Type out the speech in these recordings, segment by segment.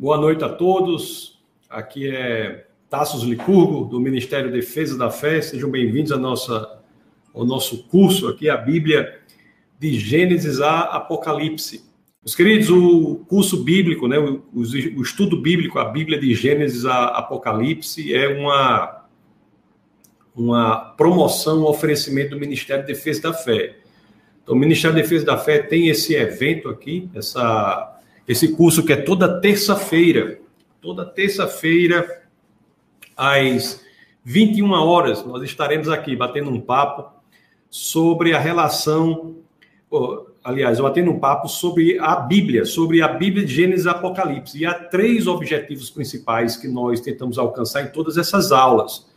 Boa noite a todos. Aqui é Tassos Licurgo, do Ministério Defesa da Fé. Sejam bem-vindos ao nosso curso aqui, a Bíblia de Gênesis a Apocalipse. Meus queridos, o curso bíblico, né, o, estudo bíblico, a Bíblia de Gênesis a Apocalipse, é uma, uma promoção, um oferecimento do Ministério de Defesa da Fé. Então, o Ministério Defesa da Fé tem esse evento aqui, essa esse curso que é toda terça-feira. Toda terça-feira, às 21 horas, nós estaremos aqui batendo um papo sobre a relação. aliás, batendo um papo sobre a Bíblia, sobre a Bíblia de Gênesis e Apocalipse. E há três objetivos principais que nós tentamos alcançar em todas essas aulas.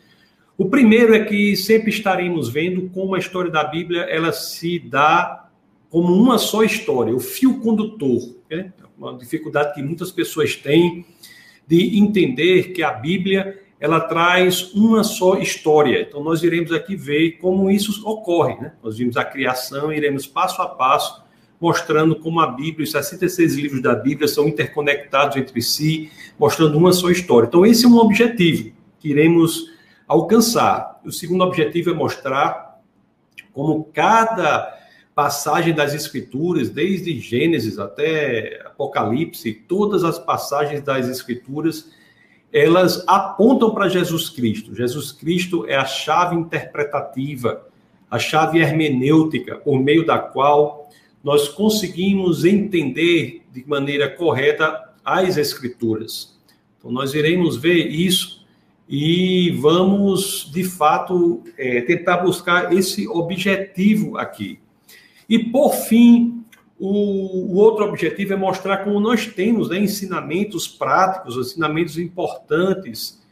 O primeiro é que sempre estaremos vendo como a história da Bíblia ela se dá como uma só história, o fio condutor. Né? Uma dificuldade que muitas pessoas têm de entender que a Bíblia ela traz uma só história. Então nós iremos aqui ver como isso ocorre, né? Nós vimos a criação, iremos passo a passo mostrando como a Bíblia, os 66 livros da Bíblia são interconectados entre si, mostrando uma só história. Então esse é um objetivo que iremos alcançar. O segundo objetivo é mostrar como cada passagem das Escrituras, desde Gênesis até Apocalipse, todas as passagens das Escrituras, elas apontam para Jesus Cristo. Jesus Cristo é a chave interpretativa, a chave hermenêutica, por meio da qual nós conseguimos entender de maneira correta as Escrituras. Então, nós iremos ver isso e vamos, de fato, é, tentar buscar esse objetivo aqui. E, por fim, o, o, outro objetivo é mostrar como nós temos né, ensinamentos práticos, ensinamentos importantes,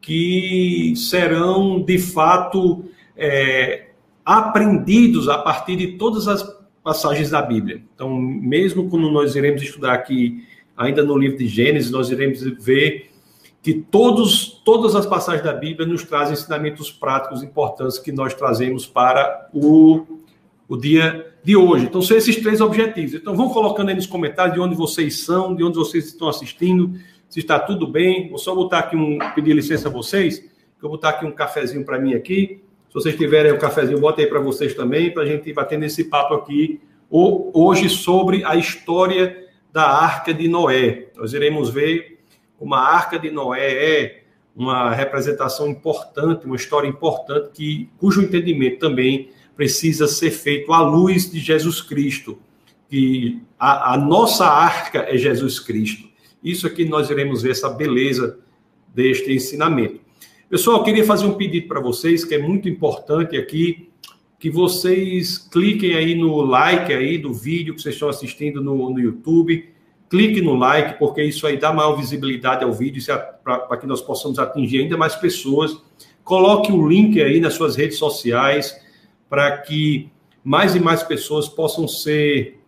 que serão, de fato, é, aprendidos a partir de todas as passagens da Bíblia. Então, mesmo quando nós iremos estudar aqui, ainda no livro de Gênesis, nós iremos ver que todos, todas as passagens da Bíblia nos trazem ensinamentos práticos importantes que nós trazemos para o, o dia de hoje. Então, são esses três objetivos. Então, vão colocando aí nos comentários de onde vocês são, de onde vocês estão assistindo, se está tudo bem. Vou só botar aqui um, pedir licença a vocês, que eu vou botar aqui um cafezinho para mim aqui. Se vocês tiverem um cafezinho, bota aí para vocês também, para a gente ir batendo esse papo aqui hoje sobre a história da Arca de Noé. Nós iremos ver como a Arca de Noé é uma representação importante, uma história importante que cujo entendimento também precisa ser feito à luz de Jesus Cristo. Que a, a nossa arca é Jesus Cristo. Isso aqui nós iremos ver essa beleza deste ensinamento. Pessoal, queria fazer um pedido para vocês, que é muito importante aqui, que vocês cliquem aí no like aí do vídeo que vocês estão assistindo no, no YouTube. Clique no like, porque isso aí dá maior visibilidade ao vídeo, é para que nós possamos atingir ainda mais pessoas. Coloque o link aí nas suas redes sociais para que mais e mais pessoas possam ser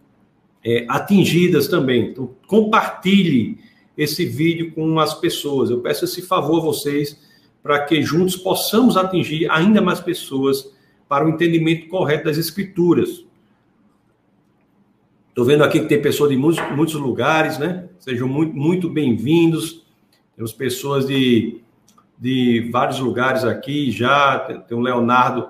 é, atingidas também. Então, compartilhe esse vídeo com as pessoas. Eu peço esse favor a vocês para que juntos possamos atingir ainda mais pessoas para o entendimento correto das escrituras. Estou vendo aqui que tem pessoas de muitos, muitos lugares, né? Sejam muito, muito bem-vindos. Temos pessoas de, de vários lugares aqui já. Tem o Leonardo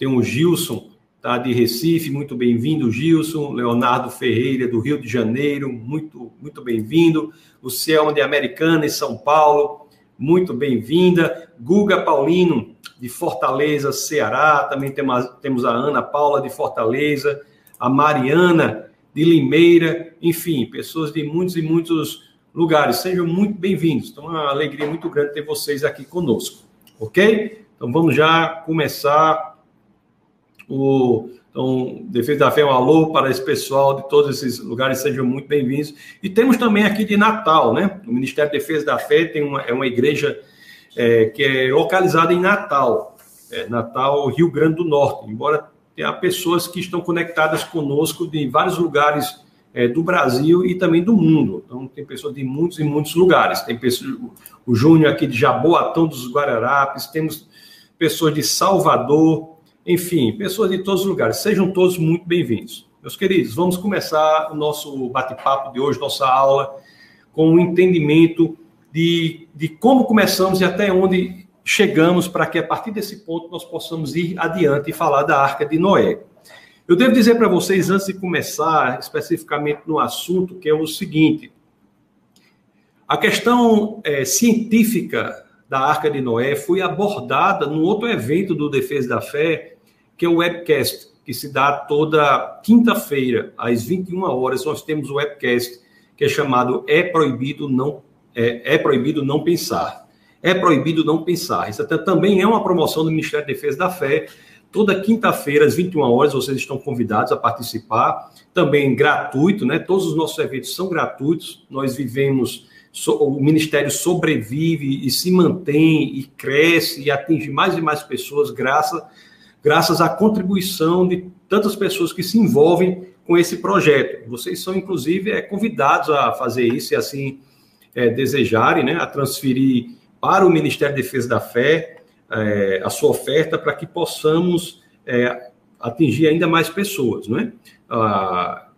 tem o Gilson, tá, de Recife, muito bem-vindo, Gilson. Leonardo Ferreira, do Rio de Janeiro, muito, muito bem-vindo. Lucielma de Americana, em São Paulo, muito bem-vinda. Guga Paulino, de Fortaleza, Ceará. Também temos a Ana Paula, de Fortaleza. A Mariana, de Limeira. Enfim, pessoas de muitos e muitos lugares. Sejam muito bem-vindos. Então, é uma alegria muito grande ter vocês aqui conosco, ok? Então, vamos já começar o, então, Defesa da Fé, um alô para esse pessoal de todos esses lugares, sejam muito bem-vindos. E temos também aqui de Natal, né? O Ministério da Defesa da Fé tem uma, é uma igreja é, que é localizada em Natal, é, Natal, Rio Grande do Norte, embora tenha pessoas que estão conectadas conosco de vários lugares é, do Brasil e também do mundo. Então, tem pessoas de muitos e muitos lugares. Tem pessoas, o Júnior aqui de Jaboatão dos Guararapes, temos pessoas de Salvador, enfim, pessoas de todos os lugares, sejam todos muito bem-vindos. Meus queridos, vamos começar o nosso bate-papo de hoje, nossa aula, com um entendimento de, de como começamos e até onde chegamos, para que a partir desse ponto nós possamos ir adiante e falar da Arca de Noé. Eu devo dizer para vocês, antes de começar especificamente no assunto, que é o seguinte: a questão é, científica da Arca de Noé foi abordada num outro evento do Defesa da Fé, que é o webcast, que se dá toda quinta-feira, às 21 horas, nós temos o webcast, que é chamado É Proibido Não, é, é Proibido Não Pensar. É proibido não pensar. Isso até também é uma promoção do Ministério da Defesa da Fé, Toda quinta-feira, às 21 horas, vocês estão convidados a participar. Também gratuito, né? Todos os nossos eventos são gratuitos. Nós vivemos, o Ministério sobrevive e se mantém e cresce e atinge mais e mais pessoas, graças, graças à contribuição de tantas pessoas que se envolvem com esse projeto. Vocês são, inclusive, é, convidados a fazer isso e assim é, desejarem, né? A transferir para o Ministério da Defesa da Fé é, a sua oferta para que possamos é, atingir ainda mais pessoas, não é? Ah,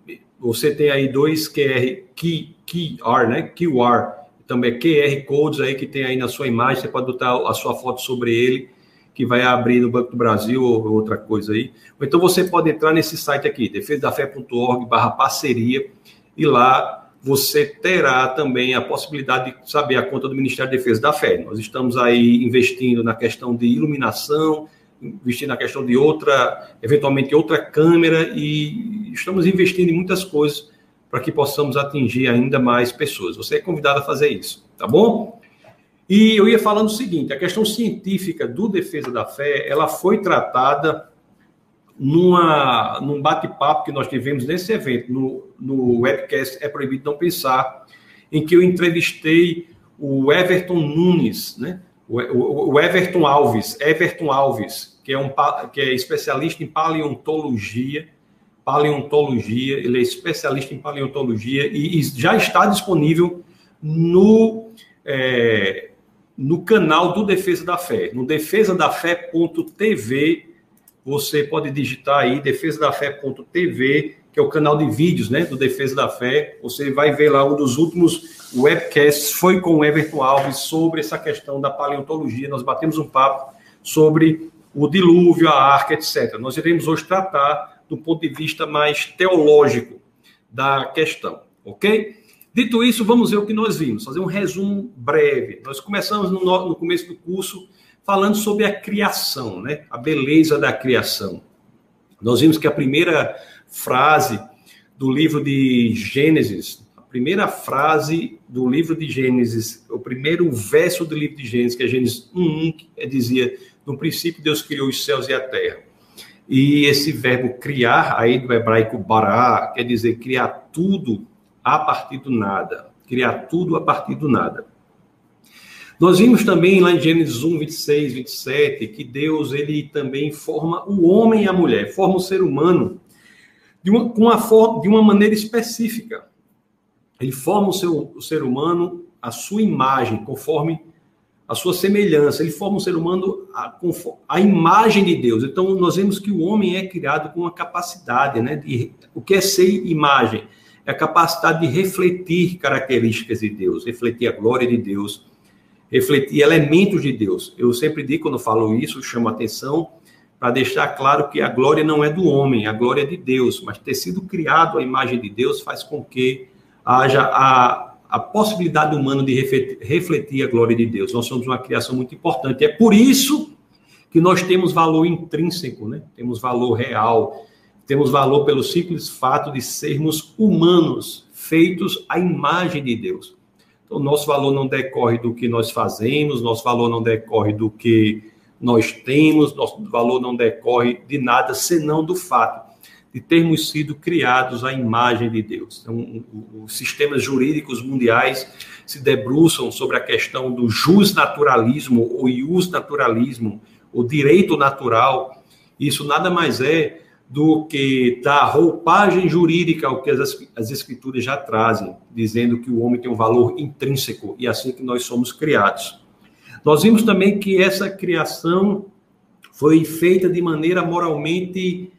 você tem aí dois QR, key, QR, né? QR, também QR Codes aí que tem aí na sua imagem, você pode botar a sua foto sobre ele, que vai abrir no Banco do Brasil ou outra coisa aí. Ou então você pode entrar nesse site aqui, defesadafé.org barra parceria, e lá você terá também a possibilidade de saber a conta do Ministério da Defesa da Fé. Nós estamos aí investindo na questão de iluminação, investindo na questão de outra, eventualmente outra câmera e estamos investindo em muitas coisas para que possamos atingir ainda mais pessoas. Você é convidado a fazer isso, tá bom? E eu ia falando o seguinte, a questão científica do Defesa da Fé, ela foi tratada numa, num bate-papo que nós tivemos nesse evento, no, no webcast É Proibido Não Pensar, em que eu entrevistei o Everton Nunes, né? o, o, o Everton Alves, Everton Alves, que é, um, que é especialista em paleontologia, paleontologia, ele é especialista em paleontologia e, e já está disponível no, é, no canal do Defesa da Fé, no defesadafé.tv você pode digitar aí defesadafé.tv, que é o canal de vídeos, né, do Defesa da Fé. Você vai ver lá um dos últimos webcasts foi com o Everton Alves sobre essa questão da paleontologia. Nós batemos um papo sobre o dilúvio, a arca, etc. Nós iremos hoje tratar do ponto de vista mais teológico da questão, ok? Dito isso, vamos ver o que nós vimos, fazer um resumo breve. Nós começamos no, no começo do curso falando sobre a criação, né? a beleza da criação. Nós vimos que a primeira frase do livro de Gênesis, a primeira frase do livro de Gênesis, o primeiro verso do livro de Gênesis, que é Gênesis 1, que dizia: No princípio Deus criou os céus e a terra. E esse verbo criar, aí do hebraico bará, quer dizer criar tudo a partir do nada. Criar tudo a partir do nada. Nós vimos também lá em Gênesis 1, 26, 27, que Deus ele também forma o homem e a mulher, forma o ser humano de uma, com uma forma, de uma maneira específica. Ele forma o, seu, o ser humano a sua imagem, conforme a sua semelhança. Ele forma o ser humano a, a imagem de Deus. Então, nós vemos que o homem é criado com a capacidade, né? De, o que é ser imagem? É a capacidade de refletir características de Deus, refletir a glória de Deus refletir elementos de Deus. Eu sempre digo, quando falo isso, chamo atenção para deixar claro que a glória não é do homem, a glória é de Deus, mas ter sido criado a imagem de Deus faz com que haja a, a possibilidade humana de refletir, a glória de Deus. Nós somos uma criação muito importante. É por isso que nós temos valor intrínseco, né? temos valor real, temos valor pelo simples fato de sermos humanos, feitos à imagem de Deus. O nosso valor não decorre do que nós fazemos, nosso valor não decorre do que nós temos, nosso valor não decorre de nada senão do fato de termos sido criados à imagem de Deus. Então, os sistemas jurídicos mundiais se debruçam sobre a questão do justnaturalismo ou naturalismo, o direito natural. Isso nada mais é do que da roupagem jurídica ao que as, as escrituras já trazem, dizendo que o homem tem um valor intrínseco e assim que nós somos criados. Nós vimos também que essa criação foi feita de maneira moralmente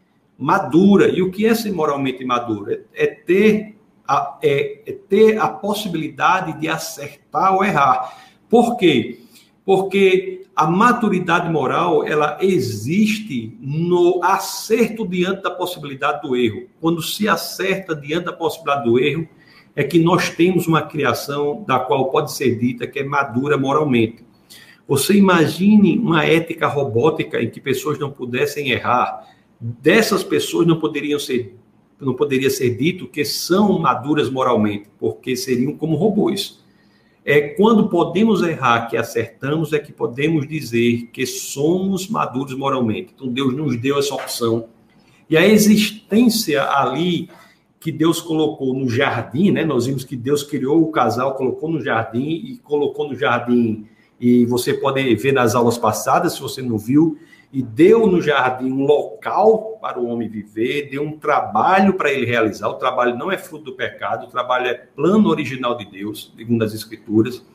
madura. E o que é ser moralmente maduro? É, é ter a, é, ter a possibilidade de acertar ou errar. Por quê? Porque a maturidade moral, ela existe no acerto diante da possibilidade do erro. Quando se acerta diante da possibilidade do erro, é que nós temos uma criação da qual pode ser dita que é madura moralmente. Você imagine uma ética robótica em que pessoas não pudessem errar. Dessas pessoas não poderiam ser não poderia ser dito que são maduras moralmente, porque seriam como robôs. É quando podemos errar que acertamos é que podemos dizer que somos maduros moralmente. Então Deus nos deu essa opção. E a existência ali que Deus colocou no jardim, né? Nós vimos que Deus criou o casal, colocou no jardim e colocou no jardim e você pode ver nas aulas passadas, se você não viu, e deu no jardim um local para o homem viver, deu um trabalho para ele realizar. O trabalho não é fruto do pecado, o trabalho é plano original de Deus, segundo as Escrituras.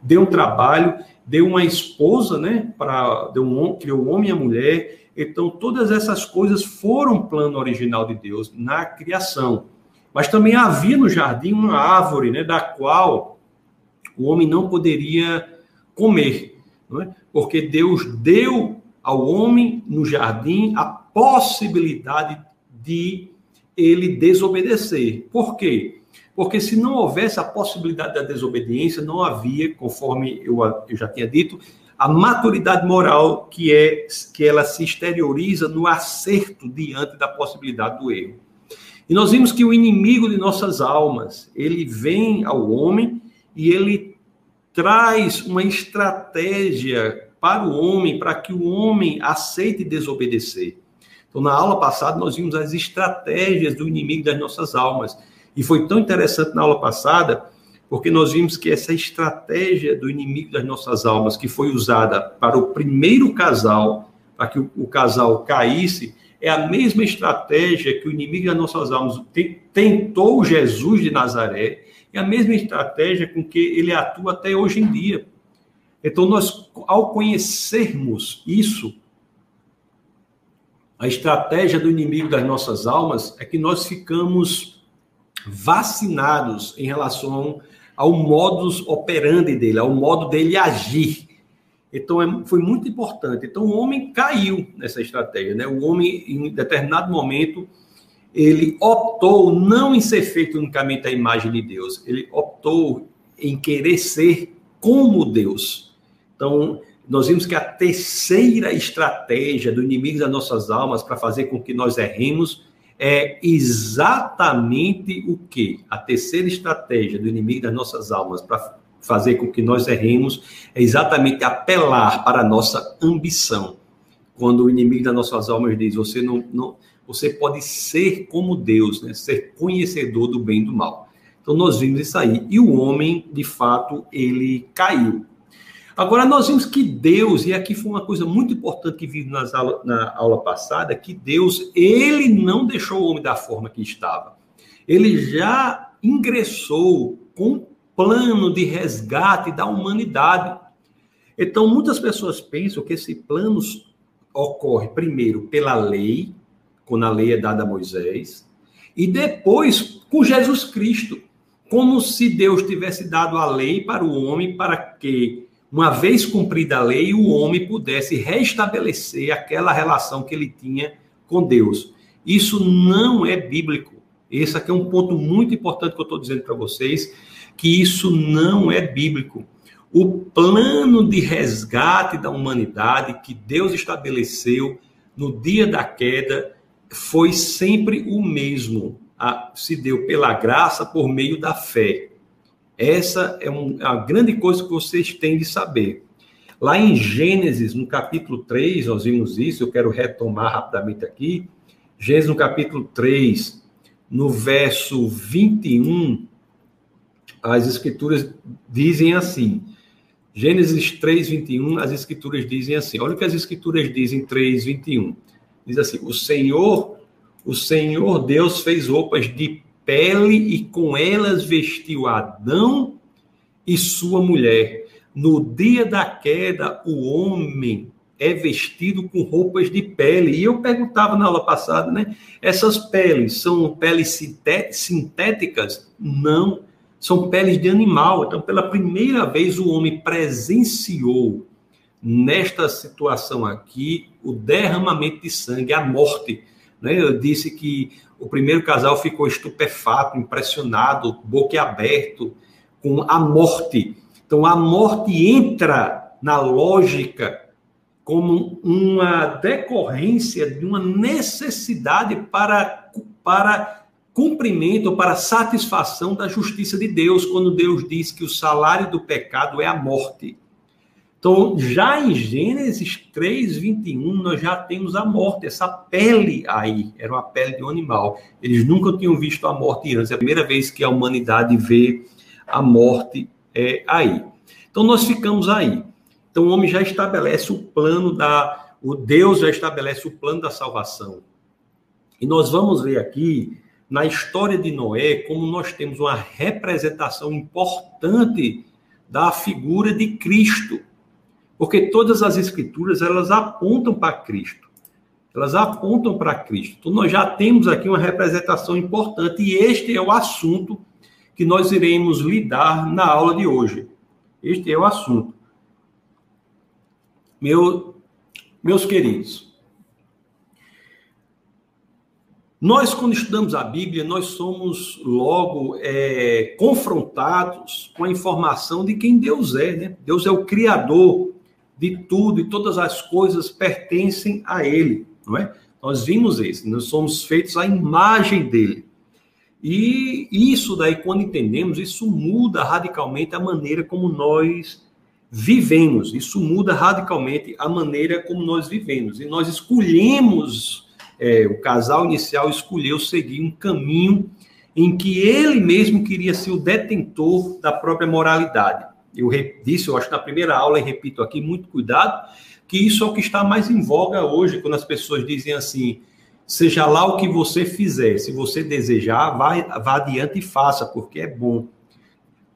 Deu um trabalho, deu uma esposa, né? Para deu um criou o homem e a mulher. Então todas essas coisas foram plano original de Deus na criação. Mas também havia no jardim uma árvore, né? Da qual o homem não poderia comer, não é? Porque Deus deu ao homem no jardim a possibilidade de ele desobedecer. Por quê? Porque se não houvesse a possibilidade da desobediência, não havia, conforme eu, eu já tinha dito, a maturidade moral que é que ela se exterioriza no acerto diante da possibilidade do erro. E nós vimos que o inimigo de nossas almas, ele vem ao homem e ele traz uma estratégia para o homem, para que o homem aceite desobedecer. Então, na aula passada, nós vimos as estratégias do inimigo das nossas almas. E foi tão interessante na aula passada, porque nós vimos que essa estratégia do inimigo das nossas almas, que foi usada para o primeiro casal, para que o, casal caísse, é a mesma estratégia que o inimigo das nossas almas tentou Jesus de Nazaré, é a mesma estratégia com que ele atua até hoje em dia. Então, nós, ao conhecermos isso, a estratégia do inimigo das nossas almas é que nós ficamos vacinados em relação ao modus operandi dele, ao modo dele agir. Então, é, foi muito importante. Então, o homem caiu nessa estratégia. Né? O homem, em determinado momento, ele optou não em ser feito unicamente a imagem de Deus, ele optou em querer ser como Deus. Então, nós vimos que a terceira estratégia do inimigo das nossas almas para fazer com que nós erremos é exatamente o que? A terceira estratégia do inimigo das nossas almas para fazer com que nós erremos é exatamente apelar para a nossa ambição. Quando o inimigo das nossas almas diz: você não, não você pode ser como Deus, né? ser conhecedor do bem e do mal. Então nós vimos isso aí. E o homem, de fato, ele caiu. Agora, nós vimos que Deus, e aqui foi uma coisa muito importante que vimos aula, na aula passada, que Deus, ele não deixou o homem da forma que estava. Ele já ingressou com um plano de resgate da humanidade. Então, muitas pessoas pensam que esse plano ocorre primeiro pela lei, quando a lei é dada a Moisés, e depois com Jesus Cristo, como se Deus tivesse dado a lei para o homem para que uma vez cumprida a lei, o homem pudesse restabelecer aquela relação que ele tinha com Deus. Isso não é bíblico. Esse aqui é um ponto muito importante que eu estou dizendo para vocês, que isso não é bíblico. O plano de resgate da humanidade que Deus estabeleceu no dia da queda foi sempre o mesmo. se deu pela graça por meio da fé. Essa é um, a grande coisa que vocês têm de saber. Lá em Gênesis, no capítulo 3, nós vimos isso, eu quero retomar rapidamente aqui. Gênesis, no capítulo 3, no verso 21, as escrituras dizem assim. Gênesis 3, 21, as escrituras dizem assim. Olha o que as escrituras dizem 3, 21. Diz assim: O Senhor, o Senhor Deus fez roupas de pele e com elas vestiu Adão e sua mulher. No dia da queda, o homem é vestido com roupas de pele. E eu perguntava na aula passada, né? Essas peles são peles sintéticas? Não, são peles de animal. Então, pela primeira vez, o homem presenciou nesta situação aqui o derramamento de sangue, a morte. Né? Eu disse que o primeiro casal ficou estupefato, impressionado, boquiaberto com a morte. Então, a morte entra na lógica como uma decorrência de uma necessidade para, para cumprimento, para satisfação da justiça de Deus, quando Deus diz que o salário do pecado é a morte. Então, já em Gênesis 3, 21, nós já temos a morte, essa pele aí, era uma pele de um animal. Eles nunca tinham visto a morte antes, é a primeira vez que a humanidade vê a morte é, aí. Então, nós ficamos aí. Então o homem já estabelece o plano da. O Deus já estabelece o plano da salvação. E nós vamos ver aqui, na história de Noé, como nós temos uma representação importante da figura de Cristo. Porque todas as escrituras, elas apontam para Cristo. Elas apontam para Cristo. Então, nós já temos aqui uma representação importante, e este é o assunto que nós iremos lidar na aula de hoje. Este é o assunto. Meu, meus queridos, nós, quando estudamos a Bíblia, nós somos logo é, confrontados com a informação de quem Deus é, né? Deus é o Criador de tudo e todas as coisas pertencem a Ele, não é? Nós vimos isso, nós somos feitos à imagem dele. E isso daí, quando entendemos, isso muda radicalmente a maneira como nós vivemos. Isso muda radicalmente a maneira como nós vivemos. E nós escolhemos, é, o casal inicial escolheu seguir um caminho em que ele mesmo queria ser o detentor da própria moralidade. Eu disse, eu acho na primeira aula, e repito aqui, muito cuidado, que isso é o que está mais em voga hoje, quando as pessoas dizem assim, seja lá o que você fizer, se você desejar, vá, vá adiante e faça, porque é bom.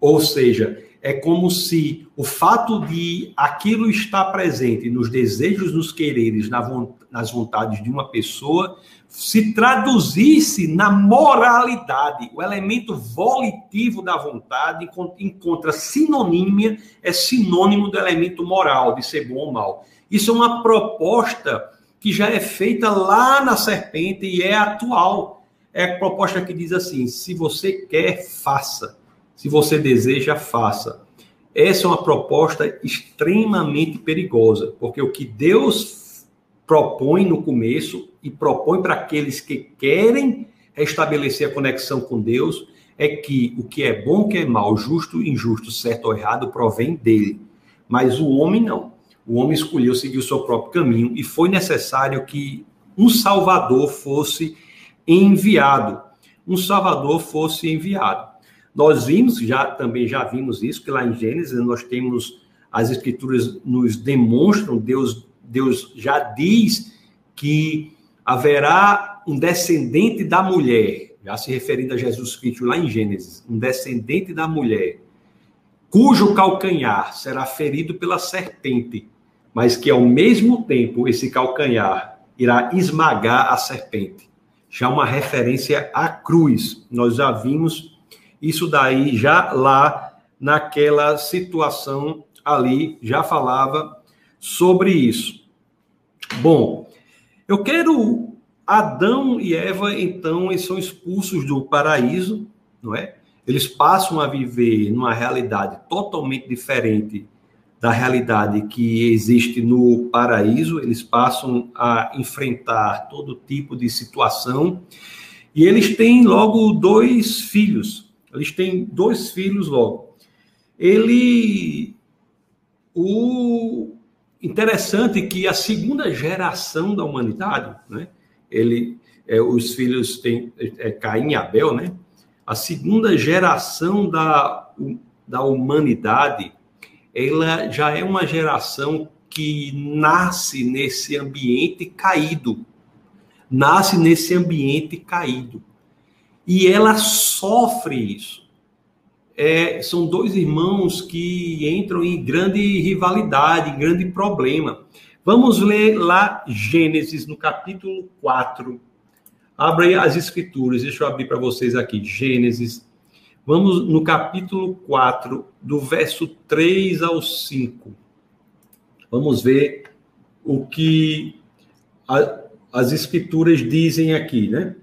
Ou seja, é como se o fato de aquilo estar presente nos desejos, nos quereres, nas vontades de uma pessoa, se traduzisse na moralidade. O elemento volitivo da vontade encontra sinonímia, é sinônimo do elemento moral, de ser bom ou mal. Isso é uma proposta que já é feita lá na serpente e é atual. É a proposta que diz assim: se você quer, faça. Se você deseja, faça. Essa é uma proposta extremamente perigosa, porque o que Deus propõe no começo e propõe para aqueles que querem restabelecer a conexão com Deus é que o que é bom, o que é mal, justo, injusto, certo ou errado, provém dele. Mas o homem não. O homem escolheu seguir o seu próprio caminho e foi necessário que um Salvador fosse enviado. Um Salvador fosse enviado. Nós vimos, já também já vimos isso, que lá em Gênesis nós temos as escrituras nos demonstram, Deus, Deus já diz que haverá um descendente da mulher, já se referindo a Jesus Cristo lá em Gênesis, um descendente da mulher, cujo calcanhar será ferido pela serpente, mas que ao mesmo tempo esse calcanhar irá esmagar a serpente. Já uma referência à cruz. Nós já vimos isso daí já lá naquela situação ali já falava sobre isso. Bom, eu quero Adão e Eva então eles são expulsos do paraíso, não é? Eles passam a viver numa realidade totalmente diferente da realidade que existe no paraíso, eles passam a enfrentar todo tipo de situação e eles têm logo dois filhos, eles têm dois filhos logo. Ele. O interessante é que a segunda geração da humanidade, né? Ele, é, os filhos têm é, Caim e Abel, né? A segunda geração da, da humanidade, ela já é uma geração que nasce nesse ambiente caído. Nasce nesse ambiente caído. E ela sofre isso. É, são dois irmãos que entram em grande rivalidade, em grande problema. Vamos ler lá Gênesis, no capítulo 4. Abre as escrituras, deixa eu abrir para vocês aqui. Gênesis. Vamos no capítulo 4, do verso 3 ao 5. Vamos ver o que a, as escrituras dizem aqui, né?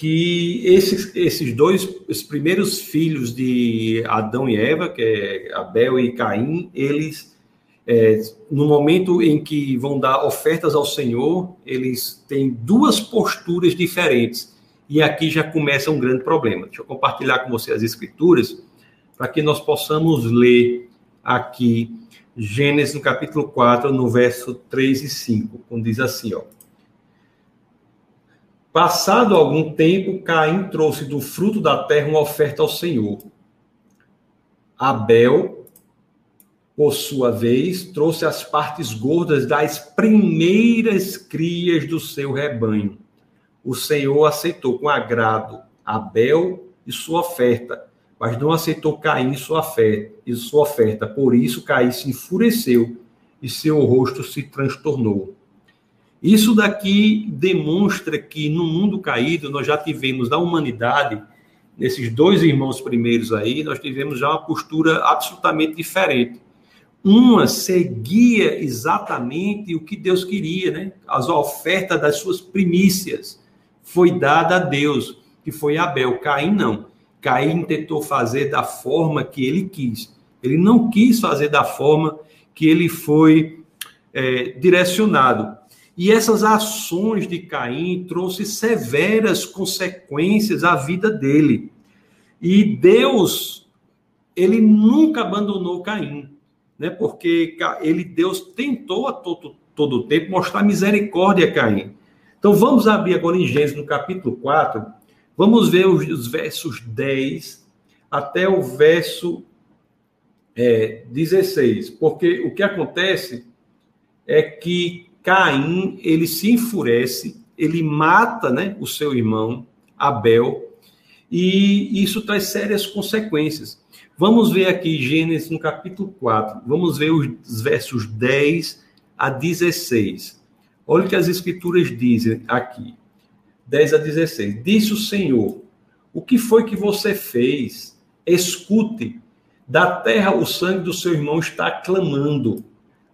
Que esses, esses dois, os primeiros filhos de Adão e Eva, que é Abel e Caim, eles, é, no momento em que vão dar ofertas ao Senhor, eles têm duas posturas diferentes. E aqui já começa um grande problema. Deixa eu compartilhar com você as escrituras para que nós possamos ler aqui Gênesis no capítulo 4, no verso 3 e 5, quando diz assim, ó. Passado algum tempo, Caim trouxe do fruto da terra uma oferta ao Senhor. Abel, por sua vez, trouxe as partes gordas das primeiras crias do seu rebanho. O Senhor aceitou com agrado Abel e sua oferta, mas não aceitou Caim e sua oferta. E sua oferta. Por isso, Caim se enfureceu e seu rosto se transtornou. Isso daqui demonstra que no mundo caído nós já tivemos da humanidade, nesses dois irmãos primeiros aí, nós tivemos já uma postura absolutamente diferente. Uma seguia exatamente o que Deus queria, né? As ofertas das suas primícias foi dada a Deus, que foi Abel. Caim não. Caim tentou fazer da forma que ele quis. Ele não quis fazer da forma que ele foi é, direcionado. E essas ações de Caim trouxe severas consequências à vida dele. E Deus, ele nunca abandonou Caim, né? Porque ele Deus tentou a todo, todo o tempo mostrar misericórdia a Caim. Então vamos abrir agora em Gênesis no capítulo 4, Vamos ver os, os versos 10 até o verso é, 16, porque o que acontece é que Caim ele se enfurece, ele mata né, o seu irmão Abel, e isso traz sérias consequências. Vamos ver aqui Gênesis no capítulo 4, vamos ver os versos 10 a 16. Olha o que as escrituras dizem aqui. 10 a 16. Disse o Senhor: O que foi que você fez? Escute, da terra o sangue do seu irmão está clamando.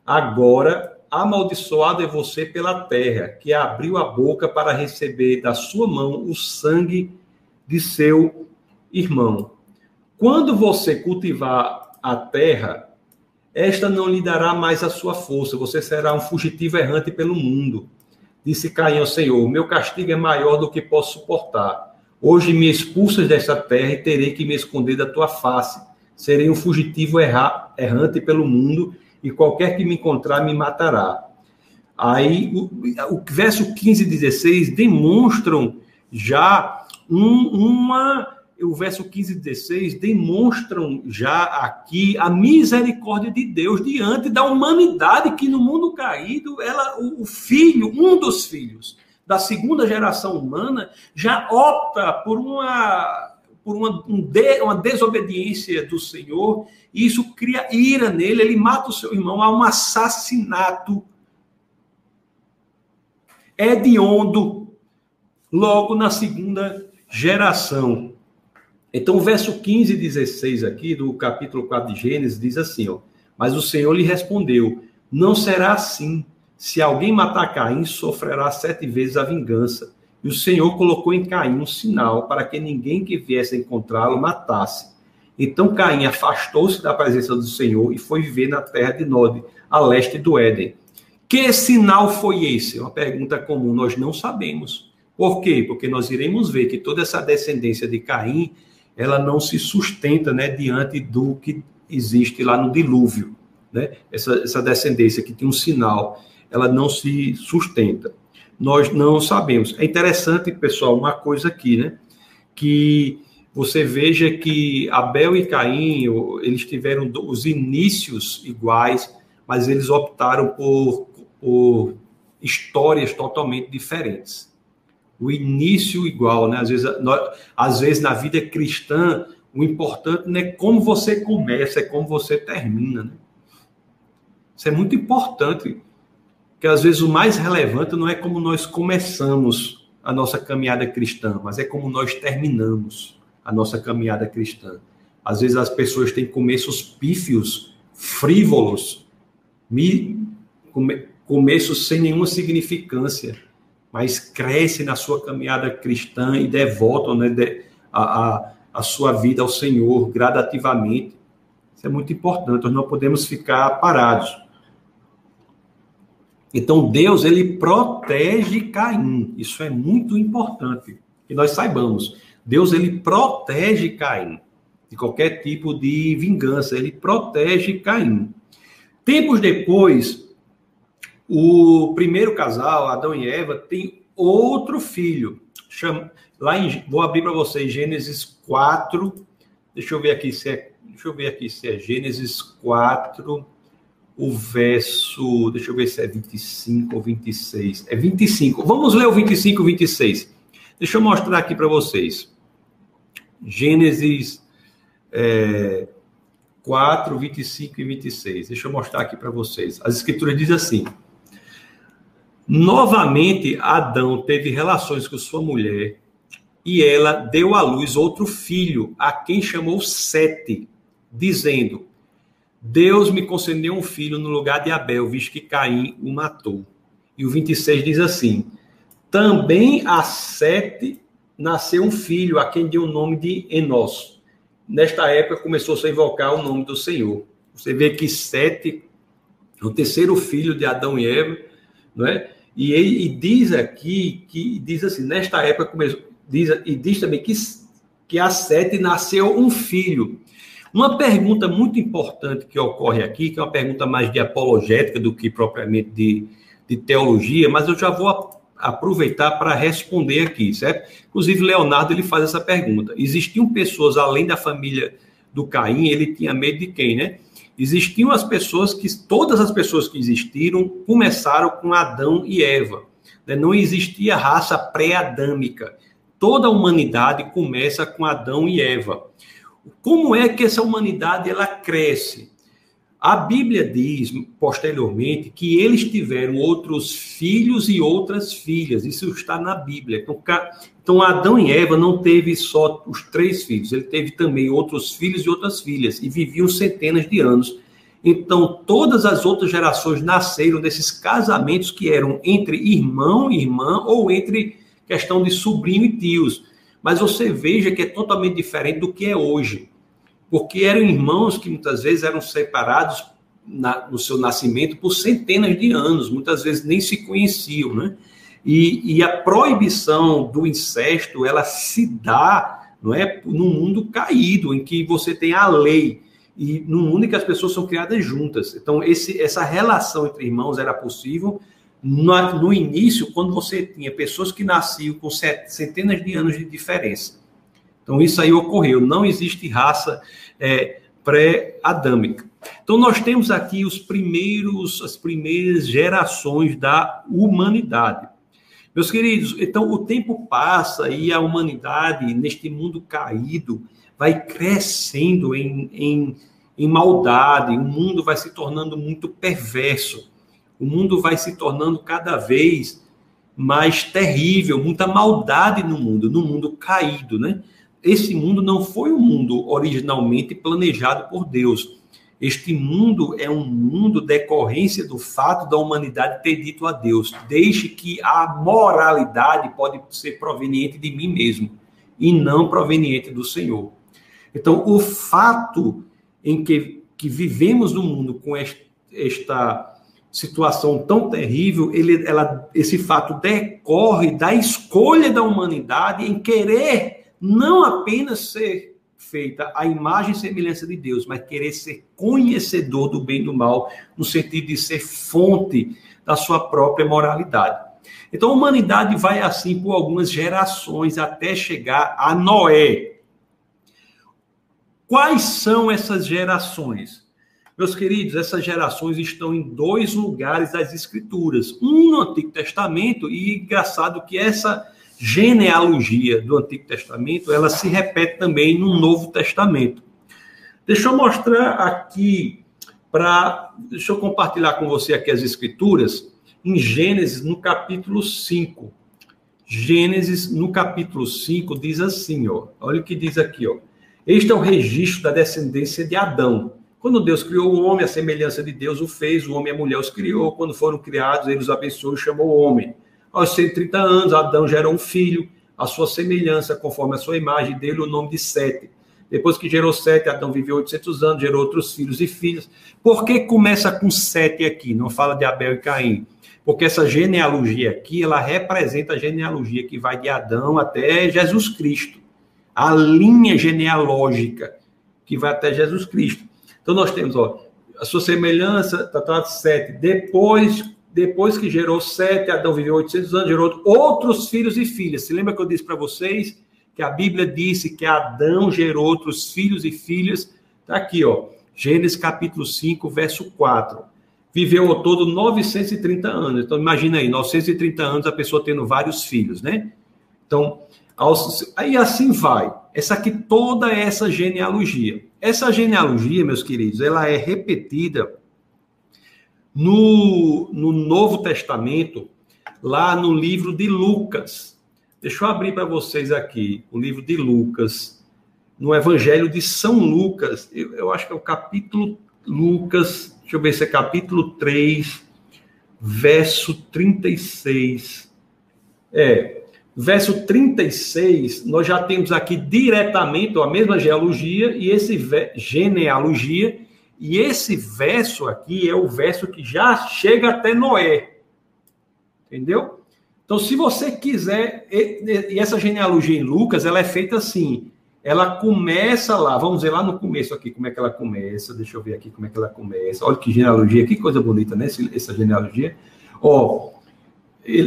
Agora, amaldiçoado é você pela terra, que abriu a boca para receber da sua mão o sangue de seu irmão. Quando você cultivar a terra, esta não lhe dará mais a sua força, você será um fugitivo errante pelo mundo. Disse Caim ao Senhor: Meu castigo é maior do que posso suportar. Hoje me expulsas desta terra e terei que me esconder da tua face. Serei um fugitivo errante pelo mundo e qualquer que me encontrar me matará. Aí o, o verso 15 e 16 demonstram já um, uma o verso 15 e 16 demonstram já aqui a misericórdia de Deus diante da humanidade que no mundo caído, ela, o filho, um dos filhos da segunda geração humana, já opta por uma por uma, um de, uma desobediência do Senhor, e isso cria ira nele, ele mata o seu irmão, há um assassinato hediondo logo na segunda geração. Então, o verso 15 e 16 aqui do capítulo 4 de Gênesis diz assim, ó, mas o Senhor lhe respondeu, não será assim. Se alguém matar Caim, sofrerá sete vezes a vingança. E o Senhor colocou em Caim um sinal para que ninguém que viesse encontrá-lo matasse. Então Caim afastou-se da presença do Senhor e foi viver na terra de Nod, a leste do Éden. Que sinal foi esse? É uma pergunta comum, nós não sabemos. Por quê? Porque nós iremos ver que toda essa descendência de Caim ela não se sustenta né, diante do que existe lá no dilúvio. Né? Essa, essa descendência que tem um sinal, ela não se sustenta. Nós não sabemos. É interessante, pessoal, uma coisa aqui, né? Que você veja que Abel e Caim, eles tiveram os inícios iguais, mas eles optaram por, por histórias totalmente diferentes o início igual, né? Às vezes, nós, às vezes na vida cristã, o importante não é como você começa, é como você termina, né? Isso é muito importante. Que às vezes o mais relevante não é como nós começamos a nossa caminhada cristã, mas é como nós terminamos a nossa caminhada cristã. Às vezes as pessoas têm começos pífios, frívolos, começos sem nenhuma significância, mas cresce na sua caminhada cristã e devotam né, a, a, a sua vida ao Senhor gradativamente. Isso é muito importante, nós não podemos ficar parados. Então Deus ele protege Caim. Isso é muito importante que nós saibamos. Deus ele protege Caim de qualquer tipo de vingança, ele protege Caim. Tempos depois, o primeiro casal, Adão e Eva, tem outro filho. Chama, lá em, vou abrir para vocês Gênesis 4. Deixa eu ver aqui se é, deixa eu ver aqui se é Gênesis 4 o verso, deixa eu ver se é 25 ou 26. É 25. Vamos ler o 25 e 26. Deixa eu mostrar aqui para vocês. Gênesis é, 4, 25 e 26. Deixa eu mostrar aqui para vocês. As escrituras dizem assim: Novamente Adão teve relações com sua mulher e ela deu à luz outro filho, a quem chamou Sete, dizendo: Deus me concedeu um filho no lugar de Abel, visto que Caim o matou. E o 26 diz assim: Também a Sete nasceu um filho, a quem deu o nome de Enos. Nesta época começou -se a invocar o nome do Senhor. Você vê que Sete o terceiro filho de Adão e Eva, não é? E ele e diz aqui que diz assim, nesta época começou, diz, e diz também que que a Sete nasceu um filho. Uma pergunta muito importante que ocorre aqui, que é uma pergunta mais de apologética do que propriamente de, de teologia, mas eu já vou aproveitar para responder aqui, certo? Inclusive, Leonardo ele faz essa pergunta. Existiam pessoas além da família do Caim, ele tinha medo de quem, né? Existiam as pessoas que, todas as pessoas que existiram, começaram com Adão e Eva. Né? Não existia raça pré-adâmica. Toda a humanidade começa com Adão e Eva. Como é que essa humanidade ela cresce? A Bíblia diz, posteriormente, que eles tiveram outros filhos e outras filhas. Isso está na Bíblia. Então, então, Adão e Eva não teve só os três filhos, ele teve também outros filhos e outras filhas, e viviam centenas de anos. Então, todas as outras gerações nasceram desses casamentos que eram entre irmão e irmã, ou entre questão de sobrinho e tios. Mas você veja que é totalmente diferente do que é hoje. Porque eram irmãos que muitas vezes eram separados na, no seu nascimento por centenas de anos, muitas vezes nem se conheciam, né? E, e a proibição do incesto, ela se dá, não é, num mundo caído, em que você tem a lei, e num mundo em que as pessoas são criadas juntas. Então, esse, essa relação entre irmãos era possível, no, início, quando você tinha pessoas que nasciam com centenas de anos de diferença. Então, isso aí ocorreu. Não existe raça é, pré-adâmica. Então, nós temos aqui os primeiros, as primeiras gerações da humanidade. Meus queridos, então o tempo passa e a humanidade, neste mundo caído, vai crescendo em, em, em maldade, o mundo vai se tornando muito perverso o mundo vai se tornando cada vez mais terrível, muita maldade no mundo, no mundo caído, né? Esse mundo não foi um mundo originalmente planejado por Deus. Este mundo é um mundo decorrência do fato da humanidade ter dito a Deus: deixe que a moralidade pode ser proveniente de mim mesmo e não proveniente do Senhor. Então, o fato em que, que vivemos no mundo com esta situação tão terrível, ele, ela, esse fato decorre da escolha da humanidade em querer não apenas ser feita a imagem e semelhança de Deus, mas querer ser conhecedor do bem e do mal, no sentido de ser fonte da sua própria moralidade. Então a humanidade vai assim por algumas gerações até chegar a Noé. Quais são essas gerações? Meus queridos, essas gerações estão em dois lugares das Escrituras. Um no Antigo Testamento, e engraçado que essa genealogia do Antigo Testamento, ela se repete também no Novo Testamento. Deixa eu mostrar aqui para, deixa eu compartilhar com você aqui as escrituras. em Gênesis, no capítulo 5. Gênesis, no capítulo 5, diz assim, ó. Olha o que diz aqui, ó. Este é o registro da descendência de Adão. Quando Deus criou o homem, a semelhança de Deus o fez, o homem e a mulher os criou. Quando foram criados, ele os abençoou e chamou o homem. Aos 130 anos, Adão gerou um filho, a sua semelhança, conforme a sua imagem, dele o nome de Sete. Depois que gerou Sete, Adão viveu 800 anos, gerou outros filhos e filhas. Por que começa com Sete aqui? Não fala de Abel e Caim. Porque essa genealogia aqui, ela representa a genealogia que vai de Adão até Jesus Cristo. A linha genealógica que vai até Jesus Cristo. Então nós temos, ó, a sua semelhança, tá, sete. Depois, depois que gerou sete, Adão viveu 800 anos, gerou outros filhos e filhas. Se lembra que eu disse para vocês que a Bíblia disse que Adão gerou outros filhos e filhas? Tá aqui, ó. Gênesis capítulo 5, verso 4. Viveu ao todo 930 anos. Então imagina aí, 930 anos a pessoa tendo vários filhos, né? Então, aí assim vai. Essa aqui toda essa genealogia. Essa genealogia, meus queridos, ela é repetida no, no Novo Testamento, lá no livro de Lucas. Deixa eu abrir para vocês aqui o livro de Lucas, no Evangelho de São Lucas. Eu, eu acho que é o capítulo Lucas, deixa eu ver se é capítulo 3, verso 36. É, verso 36, nós já temos aqui diretamente a mesma genealogia e esse genealogia e esse verso aqui é o verso que já chega até Noé. Entendeu? Então, se você quiser, e essa genealogia em Lucas, ela é feita assim. Ela começa lá, vamos ver lá no começo aqui como é que ela começa. Deixa eu ver aqui como é que ela começa. Olha que genealogia, que coisa bonita, né? Essa genealogia. Ó,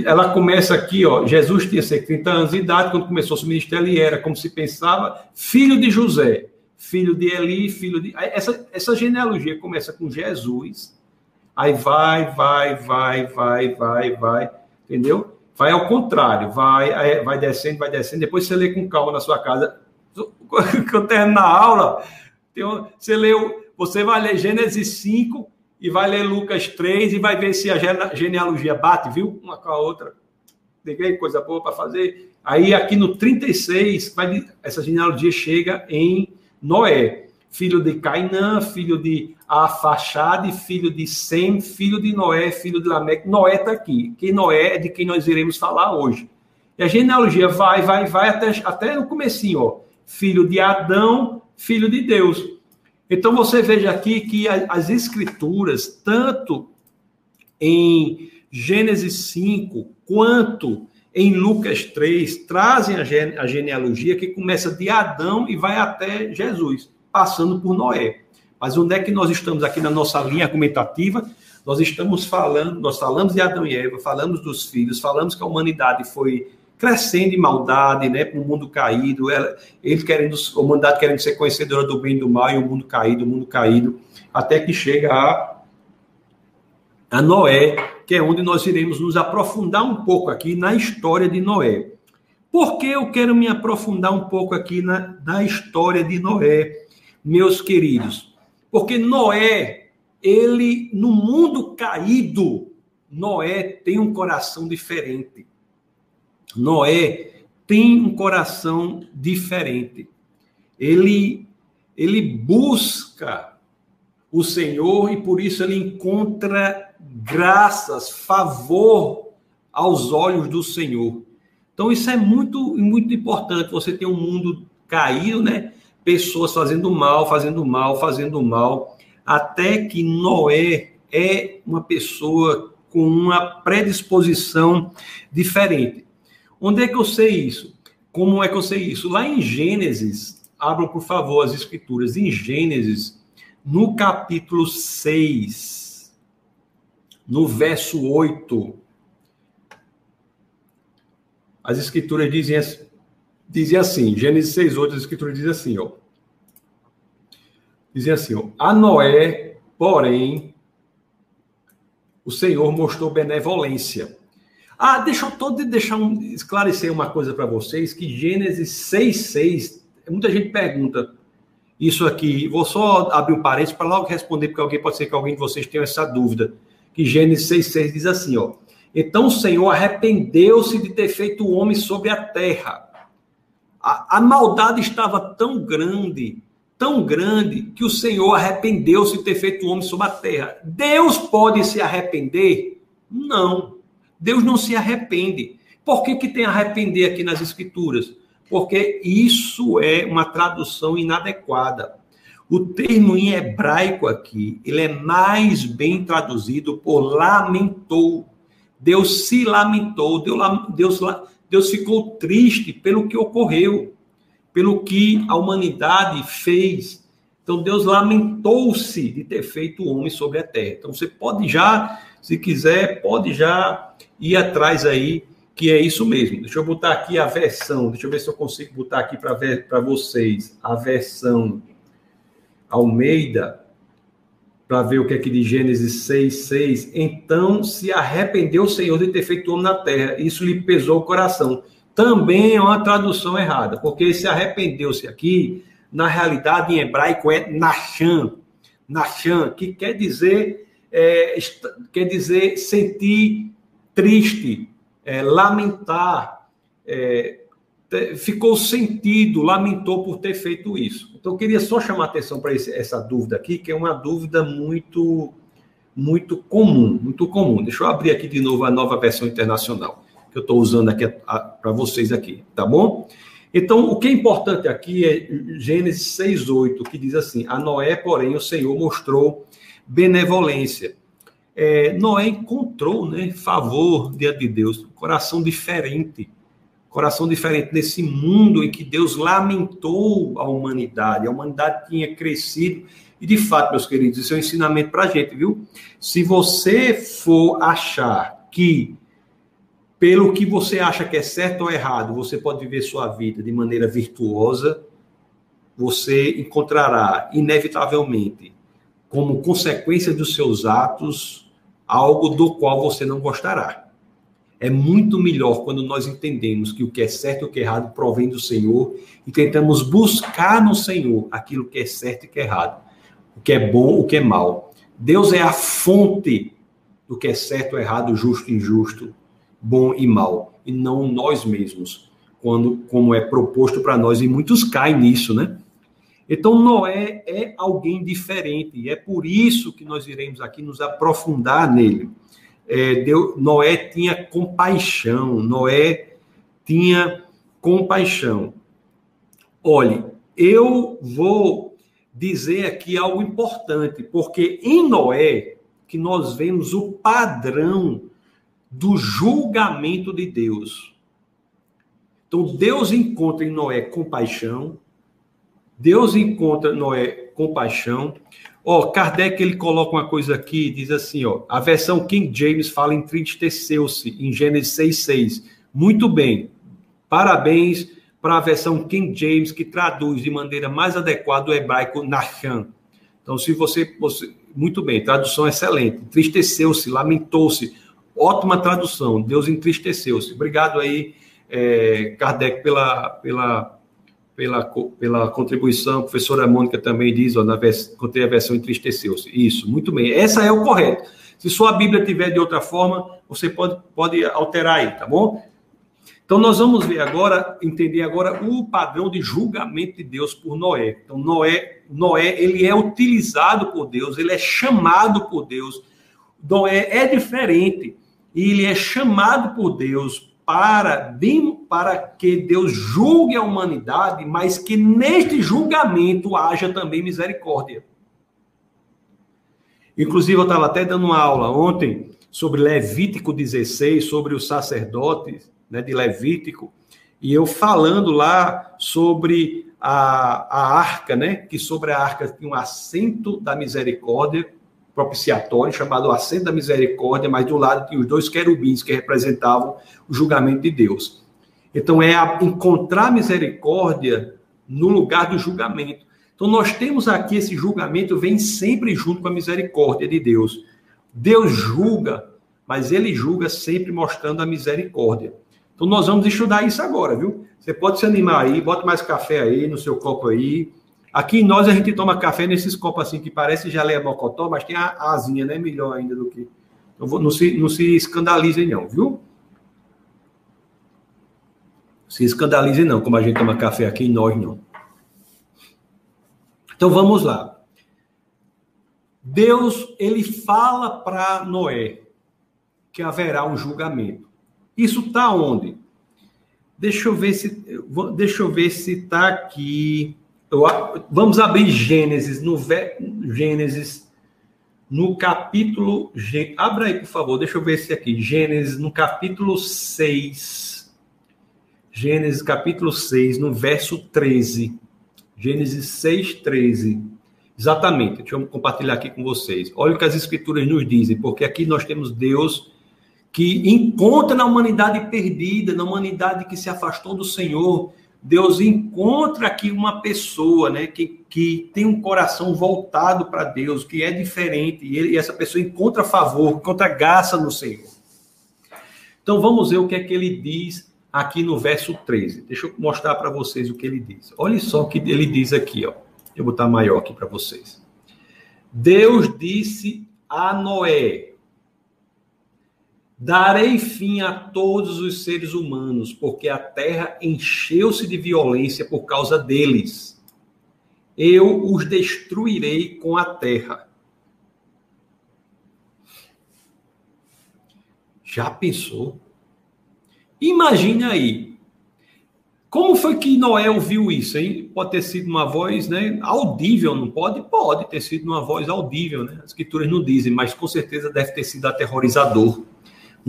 ela começa aqui, ó, Jesus tinha 30 anos de idade, quando começou seu ministério, ele era, como se pensava, filho de José, filho de Eli, filho de... Essa, essa genealogia começa com Jesus, aí vai, vai, vai, vai, vai, vai, entendeu? Vai ao contrário, vai, vai descendo, vai descendo, depois você lê com calma na sua casa. Quando eu termino na aula, você leu, você vai ler Gênesis 5, e vai ler Lucas 3 e vai ver se a genealogia bate, viu? Uma com a outra. Peguei coisa boa para fazer. Aí aqui no 36, vai, essa genealogia chega em Noé, filho de Cainã, filho de Afaxade, filho de Sem, filho de Noé, filho de Lameque. Noé está aqui. Que Noé é de quem nós iremos falar hoje. E a genealogia vai, vai, vai até, até o comecinho, ó. Filho de Adão, filho de Deus. Então você veja aqui que as escrituras, tanto em Gênesis 5 quanto em Lucas 3, trazem a genealogia que começa de Adão e vai até Jesus, passando por Noé. Mas onde é que nós estamos aqui na nossa linha argumentativa? Nós estamos falando, nós falamos de Adão e Eva, falamos dos filhos, falamos que a humanidade foi crescendo em maldade, né, para o mundo caído, ela, ele querendo, a humanidade querendo ser conhecedora do bem e do mal, e o mundo caído, o mundo caído, até que chega a, a Noé, que é onde nós iremos nos aprofundar um pouco aqui na história de Noé. Por que eu quero me aprofundar um pouco aqui na, na história de Noé, meus queridos? Porque Noé, ele, no mundo caído, Noé tem um coração diferente. Noé tem um coração diferente. Ele ele busca o Senhor e por isso ele encontra graças, favor aos olhos do Senhor. Então isso é muito muito importante. Você tem um mundo caído, né? Pessoas fazendo mal, fazendo mal, fazendo mal, até que Noé é uma pessoa com uma predisposição diferente. Onde é que eu sei isso? Como é que eu sei isso? Lá em Gênesis, abram por favor as escrituras, em Gênesis, no capítulo 6, no verso 8, as escrituras dizem, dizem assim, Gênesis 6, 8, as escrituras dizem assim, ó. Dizem assim, ó, a Noé, porém, o Senhor mostrou benevolência ah, deixa eu todo deixar um, esclarecer uma coisa para vocês, que Gênesis 6,6, muita gente pergunta isso aqui, vou só abrir um parênteses para logo responder, porque alguém pode ser que alguém de vocês tenha essa dúvida, que Gênesis 6,6 diz assim, ó, Então o Senhor arrependeu-se de ter feito o homem sobre a terra. A, a maldade estava tão grande, tão grande, que o Senhor arrependeu-se de ter feito o homem sobre a terra. Deus pode se arrepender? Não. Deus não se arrepende. Por que, que tem arrepender aqui nas Escrituras? Porque isso é uma tradução inadequada. O termo em hebraico aqui, ele é mais bem traduzido por lamentou. Deus se lamentou, Deus, Deus ficou triste pelo que ocorreu, pelo que a humanidade fez. Então Deus lamentou-se de ter feito o homem sobre a terra. Então você pode já, se quiser, pode já ir atrás aí, que é isso mesmo. Deixa eu botar aqui a versão, deixa eu ver se eu consigo botar aqui para vocês a versão Almeida para ver o que é que de Gênesis 6, 6. Então se arrependeu o Senhor de ter feito homem na terra, isso lhe pesou o coração. Também é uma tradução errada, porque se arrependeu-se aqui, na realidade em hebraico é Nachan, Nachan, que quer dizer, é, quer dizer sentir triste, é, lamentar, é, ficou sentido, lamentou por ter feito isso. Então, eu queria só chamar atenção para essa dúvida aqui, que é uma dúvida muito, muito comum, muito comum. Deixa eu abrir aqui de novo a nova versão internacional, que eu estou usando aqui para vocês aqui, tá bom? Então, o que é importante aqui é Gênesis 6,8, que diz assim: A Noé, porém, o Senhor mostrou benevolência. É, Noé encontrou né, favor diante de Deus, coração diferente coração diferente nesse mundo em que Deus lamentou a humanidade, a humanidade tinha crescido. E de fato, meus queridos, isso é um ensinamento para a gente, viu? Se você for achar que, pelo que você acha que é certo ou errado, você pode viver sua vida de maneira virtuosa, você encontrará, inevitavelmente, como consequência dos seus atos, algo do qual você não gostará. É muito melhor quando nós entendemos que o que é certo e o que é errado provém do Senhor e tentamos buscar no Senhor aquilo que é certo e que é errado, o que é bom, o que é mal. Deus é a fonte do que é certo errado, justo e injusto, bom e mal, e não nós mesmos, quando como é proposto para nós e muitos caem nisso, né? Então Noé é alguém diferente e é por isso que nós iremos aqui nos aprofundar nele é, Deus, Noé tinha compaixão, Noé tinha compaixão. Olhe, eu vou dizer aqui algo importante, porque em Noé que nós vemos o padrão do julgamento de Deus. Então Deus encontra em Noé compaixão, Deus encontra Noé compaixão, Ó, oh, Kardec ele coloca uma coisa aqui, diz assim, ó, a versão King James fala entristeceu-se em Gênesis 6:6. Muito bem. Parabéns para a versão King James que traduz de maneira mais adequada o hebraico Nachan. Então, se você, você muito bem, tradução excelente. Entristeceu-se, lamentou-se. Ótima tradução. Deus entristeceu-se. Obrigado aí, é, Kardec, pela, pela pela, pela contribuição. A professora Mônica também diz, ó, na vers, contei a versão entristeceu-se. Isso, muito bem. Essa é o correto. Se sua Bíblia tiver de outra forma, você pode, pode alterar aí, tá bom? Então nós vamos ver agora, entender agora o padrão de julgamento de Deus por Noé. Então Noé, Noé, ele é utilizado por Deus, ele é chamado por Deus. Noé é diferente e ele é chamado por Deus para, para que Deus julgue a humanidade, mas que neste julgamento haja também misericórdia. Inclusive, eu estava até dando uma aula ontem sobre Levítico 16, sobre os sacerdotes né, de Levítico, e eu falando lá sobre a, a arca, né, que sobre a arca tinha um assento da misericórdia, propiciatório, chamado Assento da Misericórdia, mas do lado tinha os dois querubins que representavam o julgamento de Deus. Então, é encontrar misericórdia no lugar do julgamento. Então, nós temos aqui esse julgamento, vem sempre junto com a misericórdia de Deus. Deus julga, mas ele julga sempre mostrando a misericórdia. Então, nós vamos estudar isso agora, viu? Você pode se animar aí, bota mais café aí no seu copo aí, Aqui em nós a gente toma café nesses copos assim que parece geleia mocotó, mas tem a asinha, né? Melhor ainda do que. Não, se, não se escandalizem, não, viu? Se escandalizem, não, como a gente toma café aqui e nós não. Então vamos lá. Deus, ele fala para Noé que haverá um julgamento. Isso está onde? Deixa eu ver se deixa eu ver se está aqui. Eu, vamos abrir Gênesis no Gênesis no capítulo Abra aí, por favor. Deixa eu ver se aqui. Gênesis no capítulo 6. Gênesis capítulo 6, no verso 13. Gênesis 6, 13. Exatamente. Deixa eu compartilhar aqui com vocês. Olha o que as escrituras nos dizem, porque aqui nós temos Deus que encontra na humanidade perdida, na humanidade que se afastou do Senhor, Deus encontra aqui uma pessoa, né, que, que tem um coração voltado para Deus, que é diferente, e, ele, e essa pessoa encontra favor, encontra graça no Senhor. Então vamos ver o que é que ele diz aqui no verso 13. Deixa eu mostrar para vocês o que ele diz. Olha só o que ele diz aqui, ó. Eu vou botar maior aqui para vocês. Deus disse a Noé: Darei fim a todos os seres humanos, porque a terra encheu-se de violência por causa deles. Eu os destruirei com a terra. Já pensou? Imagine aí. Como foi que Noé ouviu isso, hein? Pode ter sido uma voz, né, audível, não pode? Pode ter sido uma voz audível, né? As escrituras não dizem, mas com certeza deve ter sido aterrorizador.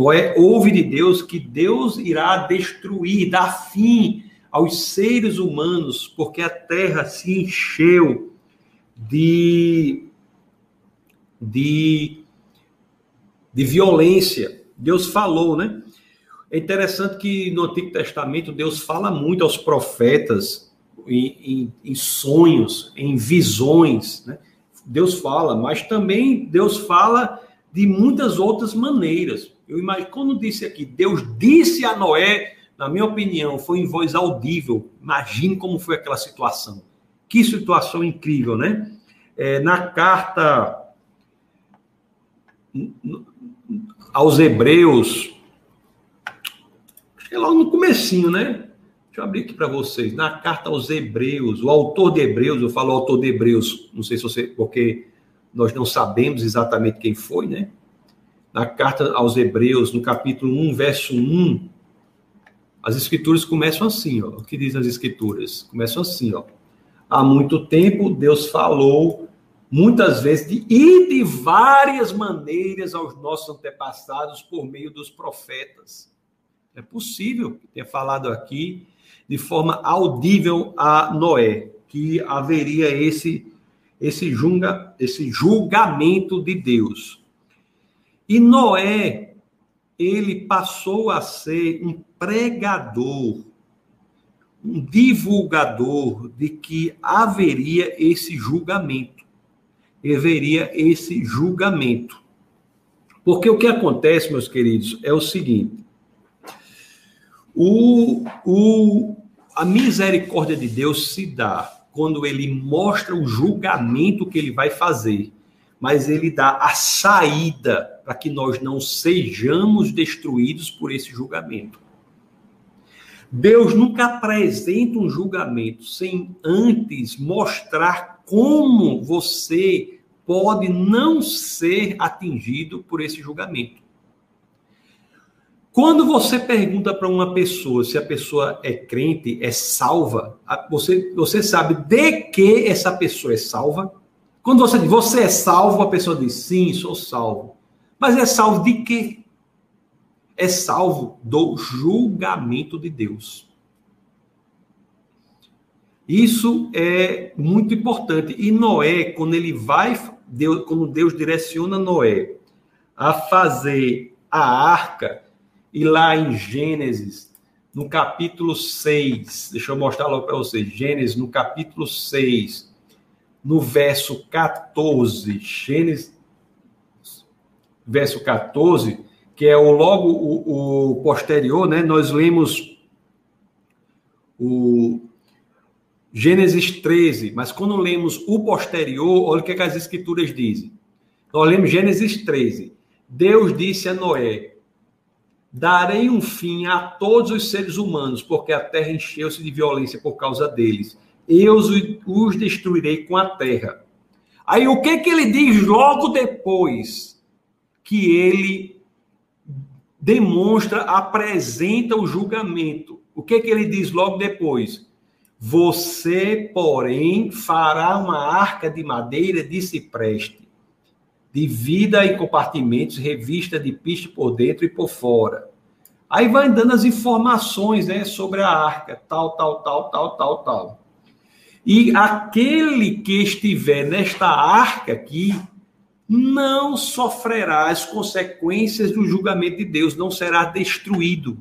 Noé ouve de Deus que Deus irá destruir, dar fim aos seres humanos, porque a terra se encheu de, de, de violência. Deus falou, né? É interessante que no Antigo Testamento Deus fala muito aos profetas em, em, em sonhos, em visões, né? Deus fala, mas também Deus fala de muitas outras maneiras. Eu imagino, quando disse aqui, Deus disse a Noé, na minha opinião, foi em voz audível. Imagine como foi aquela situação. Que situação incrível, né? É, na carta aos Hebreus, é lá no comecinho, né? Deixa eu abrir aqui para vocês. Na carta aos Hebreus, o autor de Hebreus, eu falo autor de Hebreus, não sei se você, porque nós não sabemos exatamente quem foi, né? Na carta aos Hebreus, no capítulo 1, verso 1, as escrituras começam assim, ó. O que diz as escrituras? Começam assim, ó. Há muito tempo Deus falou muitas vezes de, e de várias maneiras aos nossos antepassados por meio dos profetas. É possível tenha falado aqui de forma audível a Noé que haveria esse esse julga, esse julgamento de Deus. E Noé, ele passou a ser um pregador, um divulgador de que haveria esse julgamento. Haveria esse julgamento. Porque o que acontece, meus queridos, é o seguinte: o, o, a misericórdia de Deus se dá quando ele mostra o julgamento que ele vai fazer mas ele dá a saída para que nós não sejamos destruídos por esse julgamento. Deus nunca apresenta um julgamento sem antes mostrar como você pode não ser atingido por esse julgamento. Quando você pergunta para uma pessoa se a pessoa é crente, é salva, você, você sabe de que essa pessoa é salva? Quando você diz, você é salvo, a pessoa diz, sim, sou salvo. Mas é salvo de quê? É salvo do julgamento de Deus. Isso é muito importante. E Noé, quando ele vai, Deus, quando Deus direciona Noé a fazer a arca, e lá em Gênesis, no capítulo 6, deixa eu mostrar logo para vocês, Gênesis, no capítulo 6, no verso 14, Gênesis, verso 14, que é o logo o, o posterior, né? Nós lemos o Gênesis 13, mas quando lemos o posterior, olha o que, é que as escrituras dizem. Nós lemos Gênesis 13. Deus disse a Noé: Darei um fim a todos os seres humanos, porque a terra encheu-se de violência por causa deles. Eu os destruirei com a terra. Aí o que que ele diz logo depois que ele demonstra, apresenta o julgamento? O que que ele diz logo depois? Você, porém, fará uma arca de madeira de cipreste dividida em compartimentos, revista de piste por dentro e por fora. Aí vai dando as informações né, sobre a arca, tal, tal, tal, tal, tal, tal. E aquele que estiver nesta arca aqui não sofrerá as consequências do julgamento de Deus, não será destruído.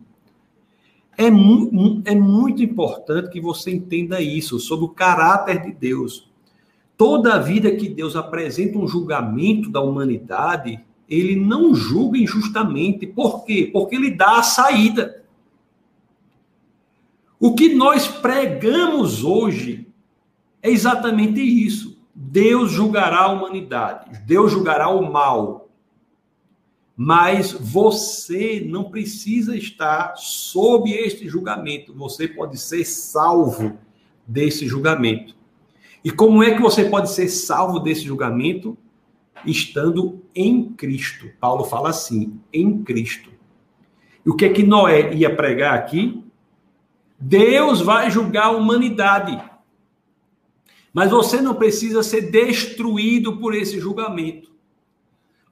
É, mu é muito importante que você entenda isso, sobre o caráter de Deus. Toda vida que Deus apresenta um julgamento da humanidade, ele não julga injustamente. Por quê? Porque ele dá a saída. O que nós pregamos hoje é exatamente isso. Deus julgará a humanidade, Deus julgará o mal. Mas você não precisa estar sob este julgamento, você pode ser salvo desse julgamento. E como é que você pode ser salvo desse julgamento? Estando em Cristo. Paulo fala assim, em Cristo. E o que é que Noé ia pregar aqui? Deus vai julgar a humanidade. Mas você não precisa ser destruído por esse julgamento.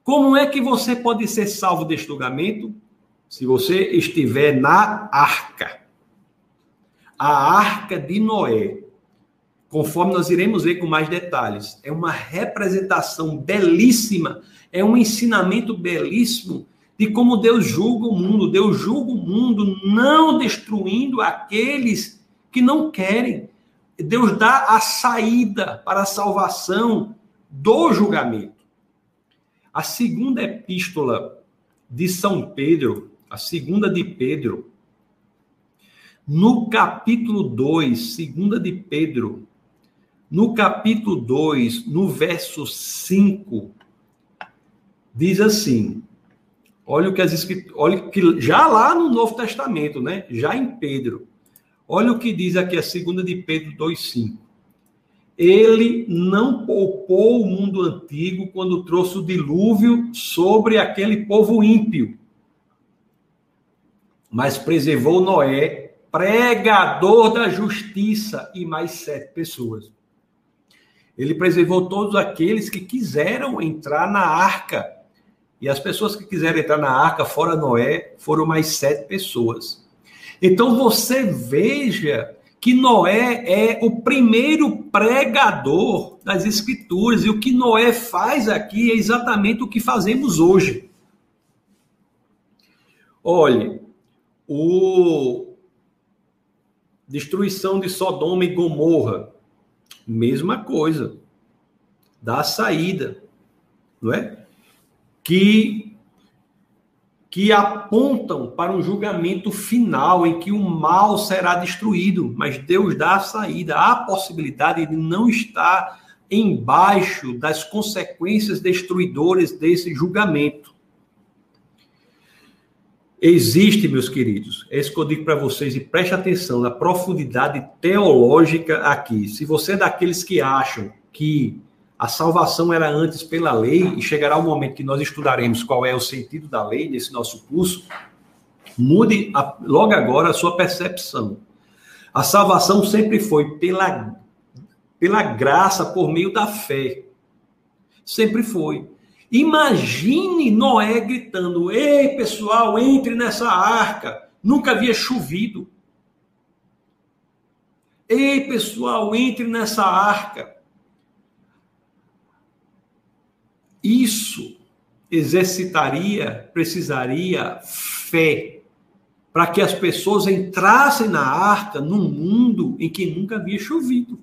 Como é que você pode ser salvo desse julgamento? Se você estiver na arca. A arca de Noé conforme nós iremos ver com mais detalhes. É uma representação belíssima, é um ensinamento belíssimo de como Deus julga o mundo. Deus julga o mundo não destruindo aqueles que não querem. Deus dá a saída para a salvação do julgamento. A segunda epístola de São Pedro, a segunda de Pedro, no capítulo 2, segunda de Pedro, no capítulo 2, no verso 5, diz assim: olha o que as olha que já lá no Novo Testamento, né? Já em Pedro. Olha o que diz aqui a segunda de Pedro 2:5. Ele não poupou o mundo antigo quando trouxe o dilúvio sobre aquele povo ímpio, mas preservou Noé, pregador da justiça, e mais sete pessoas. Ele preservou todos aqueles que quiseram entrar na arca. E as pessoas que quiseram entrar na arca, fora Noé, foram mais sete pessoas. Então você veja que Noé é o primeiro pregador das Escrituras. E o que Noé faz aqui é exatamente o que fazemos hoje. Olhe, o destruição de Sodoma e Gomorra mesma coisa. Dá saída, não é? Que que apontam para um julgamento final em que o mal será destruído, mas Deus dá a saída, há a possibilidade de não estar embaixo das consequências destruidoras desse julgamento. Existe, meus queridos, é isso que eu digo para vocês e preste atenção na profundidade teológica aqui. Se você é daqueles que acham que a salvação era antes pela lei e chegará o momento que nós estudaremos qual é o sentido da lei nesse nosso curso, mude a, logo agora a sua percepção. A salvação sempre foi pela, pela graça, por meio da fé. Sempre foi. Imagine Noé gritando: Ei, pessoal, entre nessa arca. Nunca havia chovido. Ei, pessoal, entre nessa arca. Isso exercitaria, precisaria fé para que as pessoas entrassem na arca num mundo em que nunca havia chovido.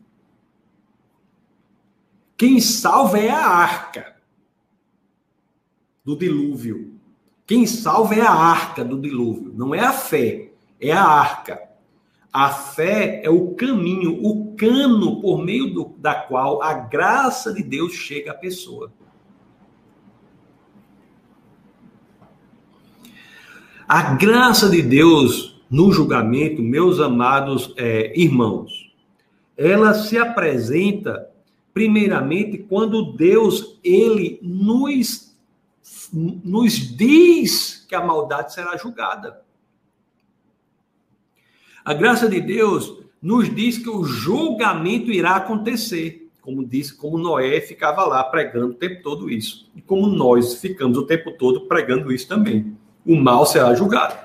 Quem salva é a arca do dilúvio. Quem salva é a arca do dilúvio, não é a fé, é a arca. A fé é o caminho, o cano por meio do, da qual a graça de Deus chega à pessoa. A graça de Deus no julgamento, meus amados é, irmãos, ela se apresenta primeiramente quando Deus ele nos nos diz que a maldade será julgada. A graça de Deus nos diz que o julgamento irá acontecer, como disse, como Noé ficava lá pregando o tempo todo isso, e como nós ficamos o tempo todo pregando isso também. O mal será julgado.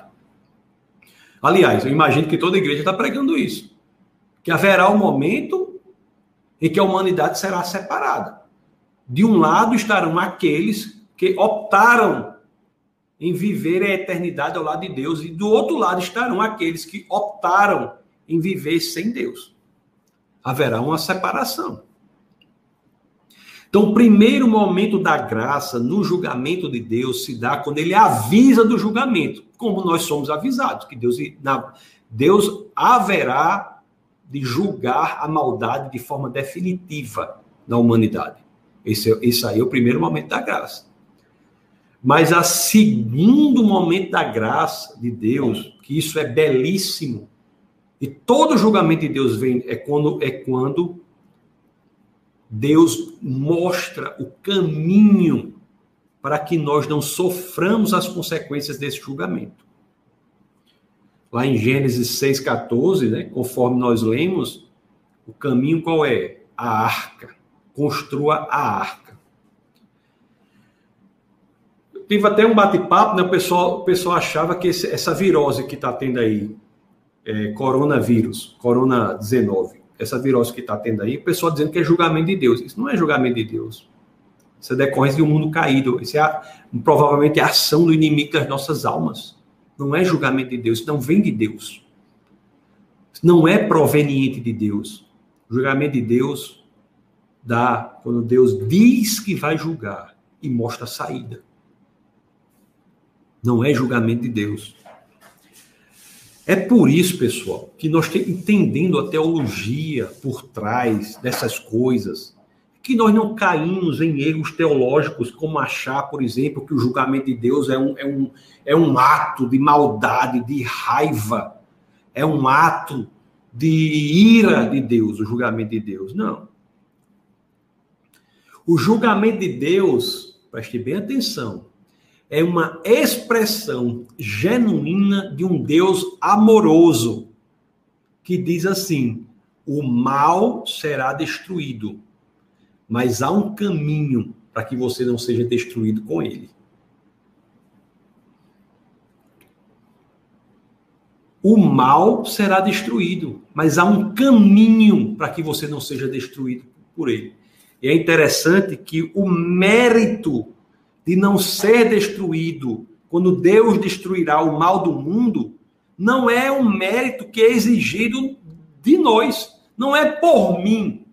Aliás, eu imagino que toda igreja está pregando isso, que haverá um momento em que a humanidade será separada. De um lado estarão aqueles que optaram em viver a eternidade ao lado de Deus, e do outro lado estarão aqueles que optaram em viver sem Deus. Haverá uma separação. Então, o primeiro momento da graça no julgamento de Deus se dá quando ele avisa do julgamento, como nós somos avisados, que Deus, Deus haverá de julgar a maldade de forma definitiva na humanidade. Esse, esse aí é o primeiro momento da graça. Mas a segundo momento da graça de Deus, que isso é belíssimo, e todo julgamento de Deus vem é quando é quando Deus mostra o caminho para que nós não soframos as consequências desse julgamento. Lá em Gênesis 6,14, né, conforme nós lemos, o caminho qual é? A arca. Construa a arca. Tive até um bate-papo, né? O pessoal, o pessoal achava que esse, essa virose que está tendo aí, é, coronavírus, corona 19, essa virose que está tendo aí, o pessoal dizendo que é julgamento de Deus. Isso não é julgamento de Deus. Isso é decorrência de um mundo caído. Isso é a, provavelmente a ação do inimigo das nossas almas. Não é julgamento de Deus, não vem de Deus. Não é proveniente de Deus. O julgamento de Deus dá quando Deus diz que vai julgar e mostra a saída. Não é julgamento de Deus. É por isso, pessoal, que nós entendendo a teologia por trás dessas coisas, que nós não caímos em erros teológicos, como achar, por exemplo, que o julgamento de Deus é um, é um, é um ato de maldade, de raiva, é um ato de ira de Deus, o julgamento de Deus. Não. O julgamento de Deus, preste bem atenção, é uma expressão genuína de um Deus amoroso, que diz assim: o mal será destruído, mas há um caminho para que você não seja destruído com ele. O mal será destruído, mas há um caminho para que você não seja destruído por ele. E é interessante que o mérito de não ser destruído quando Deus destruirá o mal do mundo, não é um mérito que é exigido de nós. Não é por mim.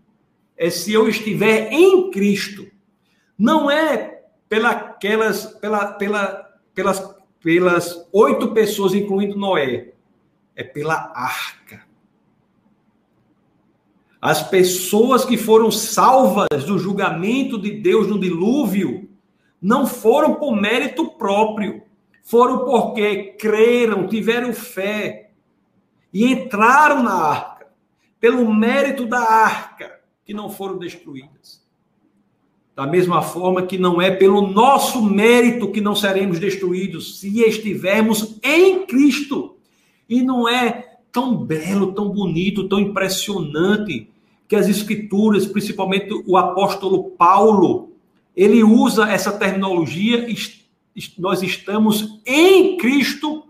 É se eu estiver em Cristo. Não é pela, pela, pelas, pelas oito pessoas, incluindo Noé. É pela arca. As pessoas que foram salvas do julgamento de Deus no dilúvio não foram por mérito próprio, foram porque creram, tiveram fé e entraram na arca, pelo mérito da arca, que não foram destruídas. Da mesma forma que não é pelo nosso mérito que não seremos destruídos, se estivermos em Cristo. E não é tão belo, tão bonito, tão impressionante que as Escrituras, principalmente o apóstolo Paulo, ele usa essa terminologia, nós estamos em Cristo,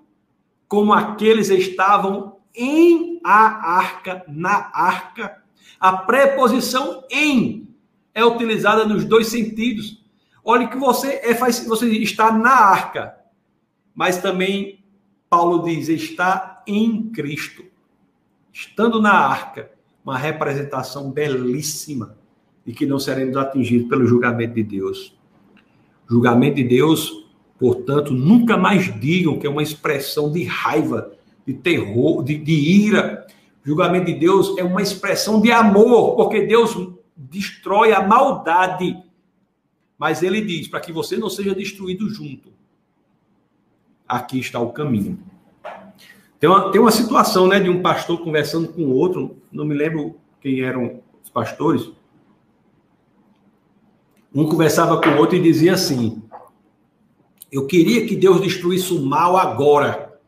como aqueles estavam em a arca, na arca. A preposição em é utilizada nos dois sentidos. Olha que você é você está na arca, mas também Paulo diz está em Cristo. Estando na arca, uma representação belíssima e que não seremos atingidos pelo julgamento de Deus. Julgamento de Deus, portanto, nunca mais digam que é uma expressão de raiva, de terror, de, de ira. Julgamento de Deus é uma expressão de amor, porque Deus destrói a maldade. Mas ele diz para que você não seja destruído junto. aqui está o caminho. Tem uma, tem uma situação né, de um pastor conversando com outro, não me lembro quem eram os pastores. Um conversava com o outro e dizia assim: Eu queria que Deus destruísse o mal agora.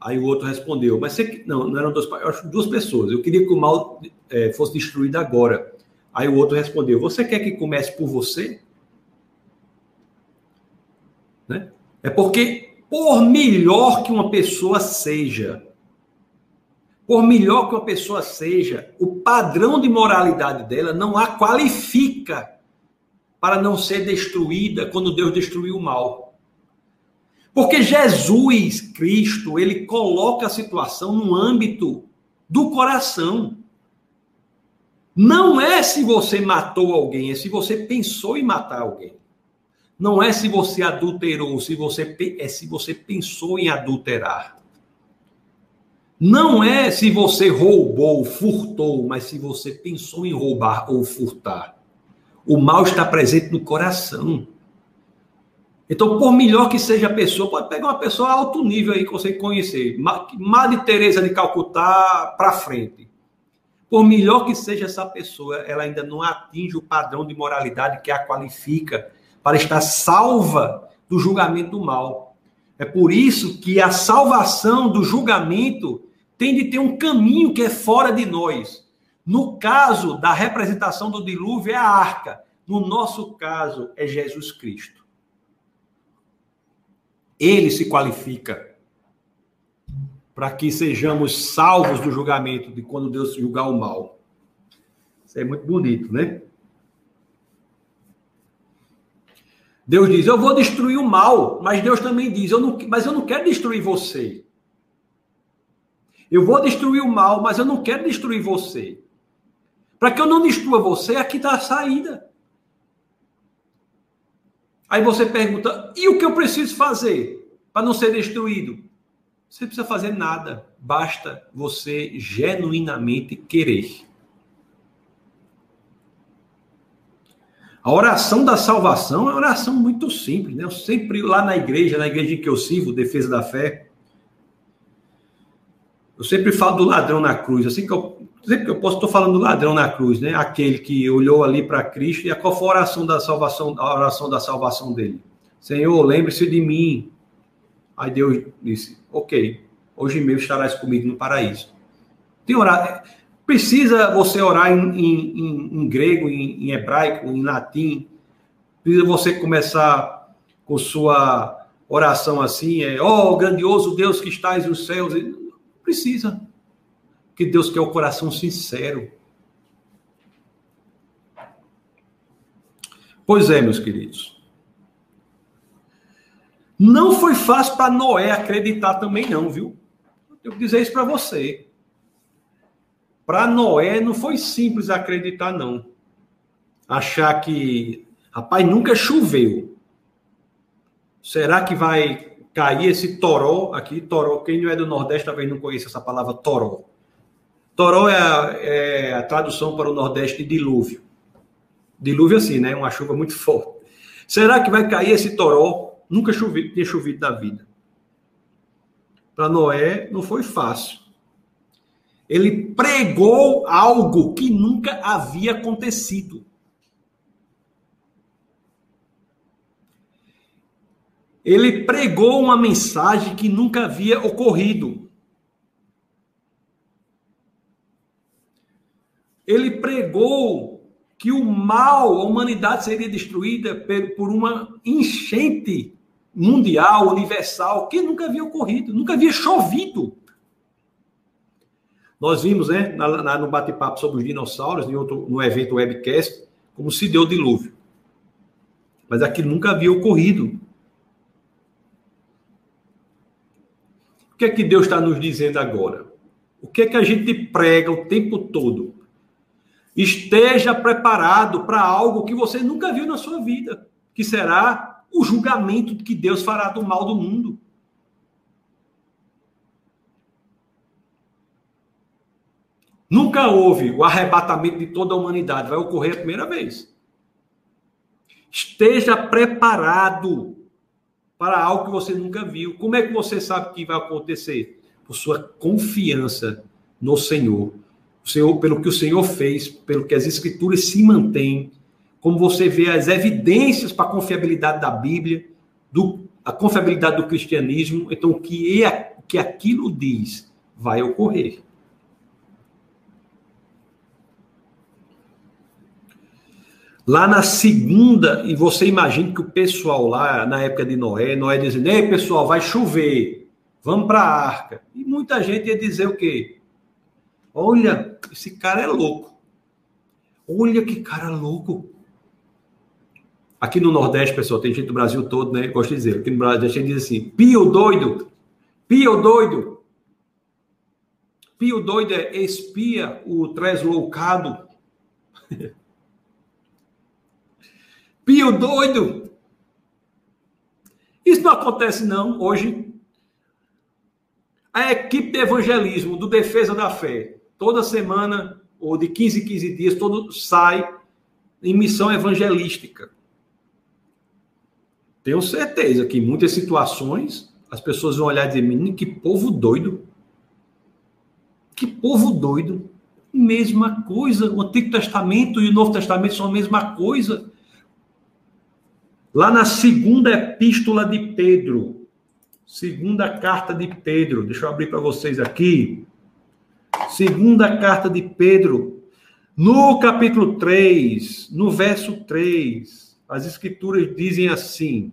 Aí o outro respondeu: Mas você. Não, não eram eu acho duas pessoas. Eu queria que o mal é, fosse destruído agora. Aí o outro respondeu: Você quer que comece por você? Né? É porque por melhor que uma pessoa seja, por melhor que uma pessoa seja, o padrão de moralidade dela não a qualifica para não ser destruída quando Deus destruiu o mal. Porque Jesus Cristo, ele coloca a situação no âmbito do coração. Não é se você matou alguém, é se você pensou em matar alguém. Não é se você adulterou, se você é se você pensou em adulterar. Não é se você roubou, furtou, mas se você pensou em roubar ou furtar. O mal está presente no coração. Então, por melhor que seja a pessoa, pode pegar uma pessoa alto nível aí que você conhecer, Madre Teresa de Calcutá para frente. Por melhor que seja essa pessoa, ela ainda não atinge o padrão de moralidade que a qualifica para estar salva do julgamento do mal. É por isso que a salvação do julgamento tem de ter um caminho que é fora de nós. No caso da representação do dilúvio, é a arca. No nosso caso, é Jesus Cristo. Ele se qualifica para que sejamos salvos do julgamento de quando Deus julgar o mal. Isso é muito bonito, né? Deus diz: Eu vou destruir o mal, mas Deus também diz: eu não, Mas eu não quero destruir você. Eu vou destruir o mal, mas eu não quero destruir você. Para que eu não destrua você, aqui está a saída. Aí você pergunta: e o que eu preciso fazer para não ser destruído? Você não precisa fazer nada, basta você genuinamente querer. A oração da salvação é uma oração muito simples, né? Eu sempre lá na igreja, na igreja que eu sirvo, Defesa da Fé, eu sempre falo do ladrão na cruz. Assim que eu, sempre que eu posso, estou falando do ladrão na cruz, né? Aquele que olhou ali para Cristo e qual foi a oração da salvação, a oração da salvação dele? Senhor, lembre-se de mim. Aí Deus disse: Ok, hoje mesmo estarás comigo no paraíso. Tem orar. Precisa você orar em, em, em, em grego, em, hebraico, em latim. Precisa você começar com sua oração assim, é, oh, grandioso Deus que estás nos céus. Precisa. Que Deus quer o coração sincero. Pois é, meus queridos. Não foi fácil para Noé acreditar também, não, viu? Eu tenho que dizer isso para você. Para Noé não foi simples acreditar, não. Achar que, rapaz, nunca choveu. Será que vai cair esse toró aqui? Toró, quem não é do Nordeste talvez não conheça essa palavra toró. Toró é a, é a tradução para o Nordeste de dilúvio. Dilúvio assim, né? Uma chuva muito forte. Será que vai cair esse toró? Nunca chovi, tinha chovido na vida. Para Noé não foi fácil. Ele pregou algo que nunca havia acontecido. Ele pregou uma mensagem que nunca havia ocorrido. Ele pregou que o mal, a humanidade seria destruída por uma enchente mundial, universal, que nunca havia ocorrido, nunca havia chovido. Nós vimos, né, na, na, no bate-papo sobre os dinossauros, em outro, no evento webcast, como se deu o dilúvio. Mas aquilo nunca havia ocorrido. O que é que Deus está nos dizendo agora? O que é que a gente prega o tempo todo? Esteja preparado para algo que você nunca viu na sua vida, que será o julgamento que Deus fará do mal do mundo. Nunca houve o arrebatamento de toda a humanidade, vai ocorrer a primeira vez. Esteja preparado. Para algo que você nunca viu. Como é que você sabe que vai acontecer? Por sua confiança no Senhor. O Senhor, pelo que o Senhor fez, pelo que as escrituras se mantêm, como você vê as evidências para a confiabilidade da Bíblia, do, a confiabilidade do cristianismo, então o que, é, que aquilo diz vai ocorrer. Lá na segunda, e você imagina que o pessoal lá, na época de Noé, Noé dizendo, ei pessoal, vai chover, vamos para a arca. E muita gente ia dizer o quê? Olha, esse cara é louco. Olha que cara louco. Aqui no Nordeste, pessoal, tem gente do Brasil todo, né? Gosto de dizer. Aqui no Brasil, a gente diz assim: pio doido, pio doido. Pio doido é espia o tresloucado. Pio doido. Isso não acontece, não, hoje. A equipe de evangelismo do Defesa da Fé, toda semana, ou de 15 em 15 dias, todo sai em missão evangelística. Tenho certeza que em muitas situações as pessoas vão olhar e dizer: que povo doido. Que povo doido. Mesma coisa. O Antigo Testamento e o Novo Testamento são a mesma coisa. Lá na segunda epístola de Pedro, segunda carta de Pedro, deixa eu abrir para vocês aqui. Segunda carta de Pedro, no capítulo 3, no verso 3, as escrituras dizem assim: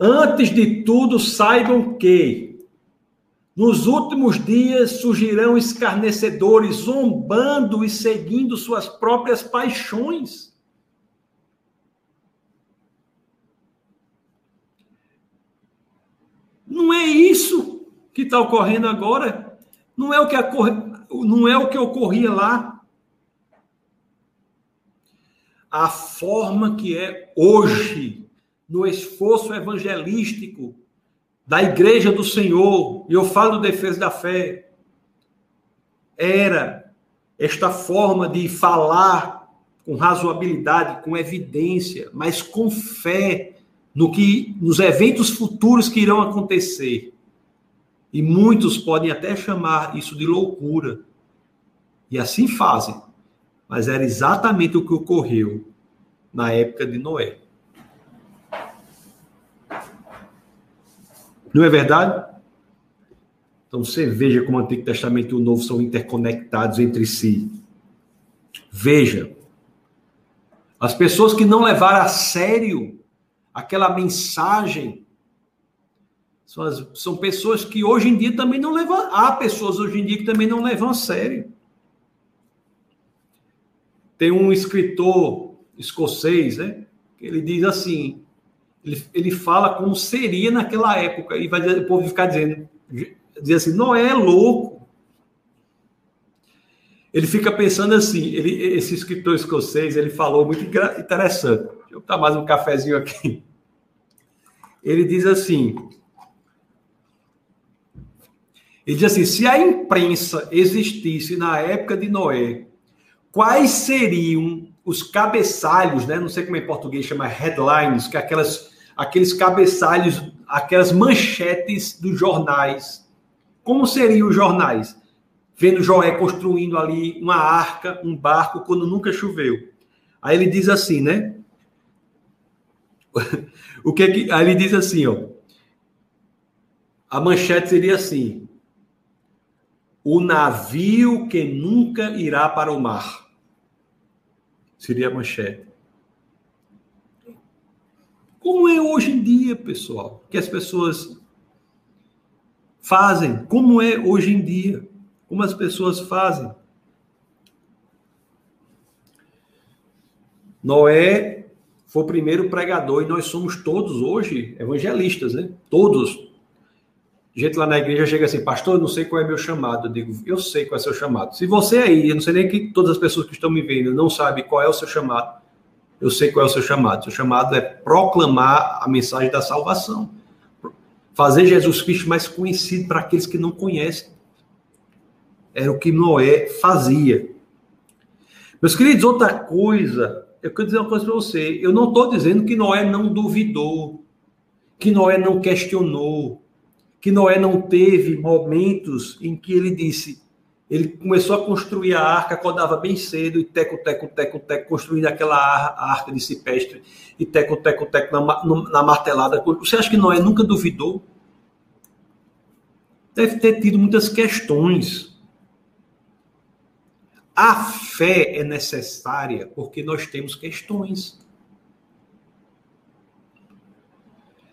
Antes de tudo, saibam que nos últimos dias surgirão escarnecedores, zombando e seguindo suas próprias paixões. Não é isso que está ocorrendo agora. Não é o que não é o que ocorria lá. A forma que é hoje no esforço evangelístico da igreja do Senhor, e eu falo defesa da fé, era esta forma de falar com razoabilidade, com evidência, mas com fé no que nos eventos futuros que irão acontecer. E muitos podem até chamar isso de loucura. E assim fazem. Mas era exatamente o que ocorreu na época de Noé. Não é verdade? Então você veja como o Antigo Testamento e o Novo são interconectados entre si. Veja. As pessoas que não levaram a sério aquela mensagem são, as, são pessoas que hoje em dia também não levam. Há pessoas hoje em dia que também não levam a sério. Tem um escritor escocês, né? Que ele diz assim: ele, ele fala como seria naquela época, e vai o povo ficar dizendo, dizer assim, Noé é louco. Ele fica pensando assim, ele, esse escritor escocês, ele falou muito interessante. Deixa eu botar mais um cafezinho aqui. Ele diz assim, ele diz assim: se a imprensa existisse na época de Noé, quais seriam os cabeçalhos, né? Não sei como é em português chama headlines, que é aquelas aqueles cabeçalhos, aquelas manchetes dos jornais. Como seriam os jornais? Vendo Joé construindo ali uma arca, um barco, quando nunca choveu. Aí ele diz assim, né? o que, que aí ele diz assim, ó. A manchete seria assim: o navio que nunca irá para o mar. Seria a manchete. Como é hoje em dia, pessoal, que as pessoas fazem? Como é hoje em dia? Como as pessoas fazem? Noé foi o primeiro pregador e nós somos todos hoje evangelistas, né? Todos. Gente lá na igreja chega assim, pastor, não sei qual é meu chamado. Eu digo, eu sei qual é seu chamado. Se você aí, eu não sei nem que todas as pessoas que estão me vendo não sabem qual é o seu chamado, eu sei qual é o seu chamado. Seu chamado é proclamar a mensagem da salvação. Fazer Jesus Cristo mais conhecido para aqueles que não conhecem. Era o que Noé fazia. Meus queridos, outra coisa eu quero dizer uma coisa para você. Eu não estou dizendo que Noé não duvidou, que Noé não questionou, que Noé não teve momentos em que ele disse, ele começou a construir a arca, acordava bem cedo e teco, teco, teco, teco, construindo aquela arca de cipestre e teco, teco, teco na, na martelada. Você acha que Noé nunca duvidou? Deve ter tido muitas questões. A fé é necessária porque nós temos questões.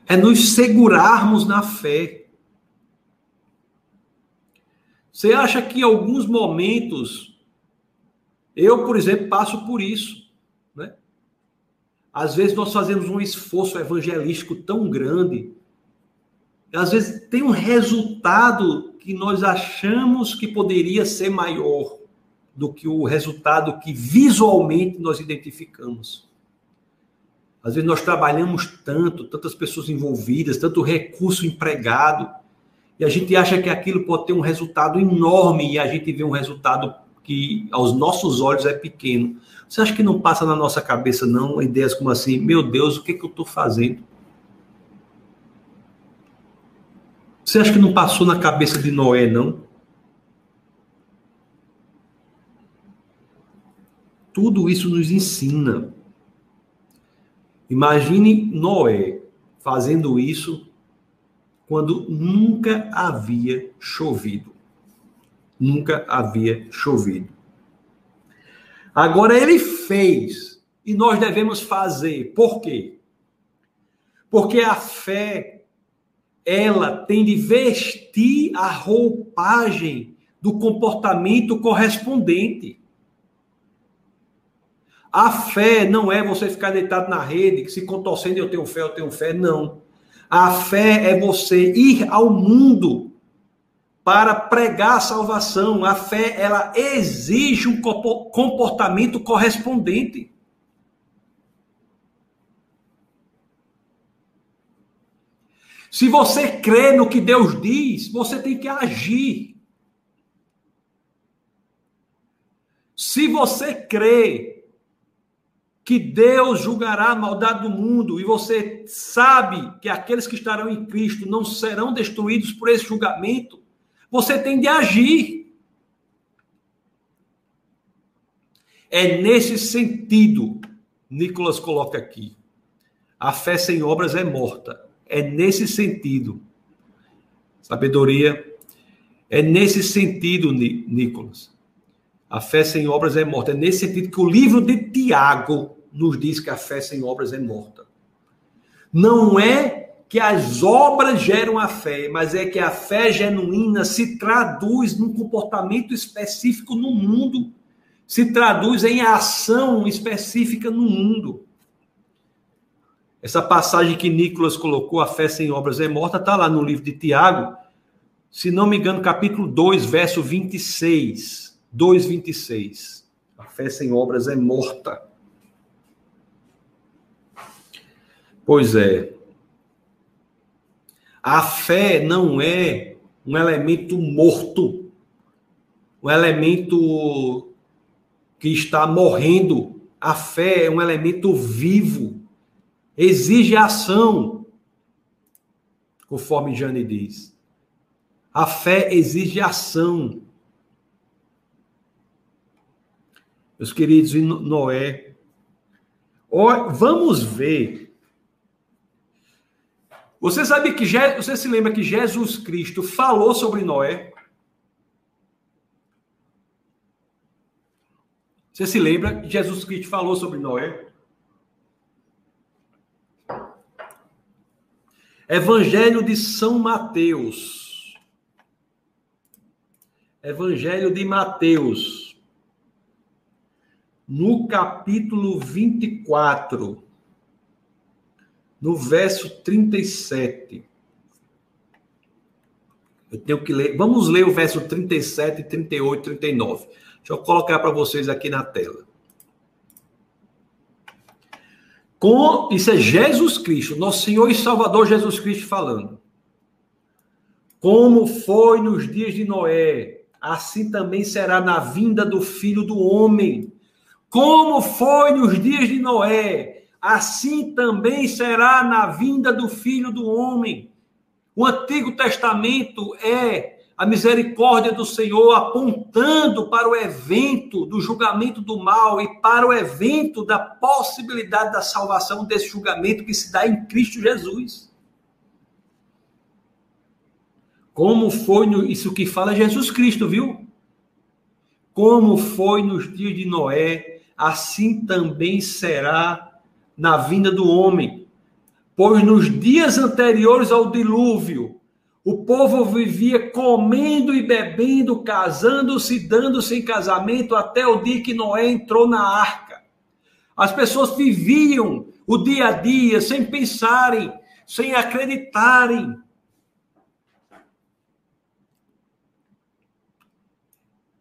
É nos segurarmos na fé. Você acha que em alguns momentos, eu, por exemplo, passo por isso, né? Às vezes nós fazemos um esforço evangelístico tão grande, às vezes tem um resultado que nós achamos que poderia ser maior do que o resultado que visualmente nós identificamos. Às vezes nós trabalhamos tanto, tantas pessoas envolvidas, tanto recurso empregado, e a gente acha que aquilo pode ter um resultado enorme e a gente vê um resultado que aos nossos olhos é pequeno. Você acha que não passa na nossa cabeça não ideias como assim, meu Deus, o que, que eu estou fazendo? Você acha que não passou na cabeça de Noé não? Tudo isso nos ensina. Imagine Noé fazendo isso quando nunca havia chovido. Nunca havia chovido. Agora ele fez e nós devemos fazer. Por quê? Porque a fé ela tem de vestir a roupagem do comportamento correspondente. A fé não é você ficar deitado na rede, que se contorcendo eu tenho fé, eu tenho fé. Não. A fé é você ir ao mundo para pregar a salvação. A fé, ela exige um comportamento correspondente. Se você crê no que Deus diz, você tem que agir. Se você crê que Deus julgará a maldade do mundo e você sabe que aqueles que estarão em Cristo não serão destruídos por esse julgamento, você tem de agir. É nesse sentido, Nicolas coloca aqui, a fé sem obras é morta. É nesse sentido. Sabedoria. É nesse sentido, Nicolas. A fé sem obras é morta. É nesse sentido que o livro de Tiago nos diz que a fé sem obras é morta. Não é que as obras geram a fé, mas é que a fé genuína se traduz num comportamento específico no mundo, se traduz em ação específica no mundo. Essa passagem que Nicolas colocou, a fé sem obras é morta, está lá no livro de Tiago, se não me engano, capítulo 2, verso 26. 2,26. A fé sem obras é morta. Pois é. A fé não é um elemento morto, um elemento que está morrendo. A fé é um elemento vivo, exige ação, conforme Jane diz. A fé exige ação. Meus queridos, e Noé. Vamos ver. Você sabe que você se lembra que Jesus Cristo falou sobre Noé? Você se lembra que Jesus Cristo falou sobre Noé? Evangelho de São Mateus. Evangelho de Mateus no capítulo 24, no verso 37. Eu tenho que ler. Vamos ler o verso 37, 38, 39. Deixa eu colocar para vocês aqui na tela. Com, isso é Jesus Cristo, nosso Senhor e Salvador Jesus Cristo falando. Como foi nos dias de Noé, assim também será na vinda do Filho do Homem. Como foi nos dias de Noé, assim também será na vinda do filho do homem. O Antigo Testamento é a misericórdia do Senhor apontando para o evento do julgamento do mal e para o evento da possibilidade da salvação desse julgamento que se dá em Cristo Jesus. Como foi no, isso que fala Jesus Cristo, viu? Como foi nos dias de Noé, assim também será na vinda do homem. Pois nos dias anteriores ao dilúvio, o povo vivia comendo e bebendo, casando-se, dando-se em casamento, até o dia que Noé entrou na arca. As pessoas viviam o dia a dia sem pensarem, sem acreditarem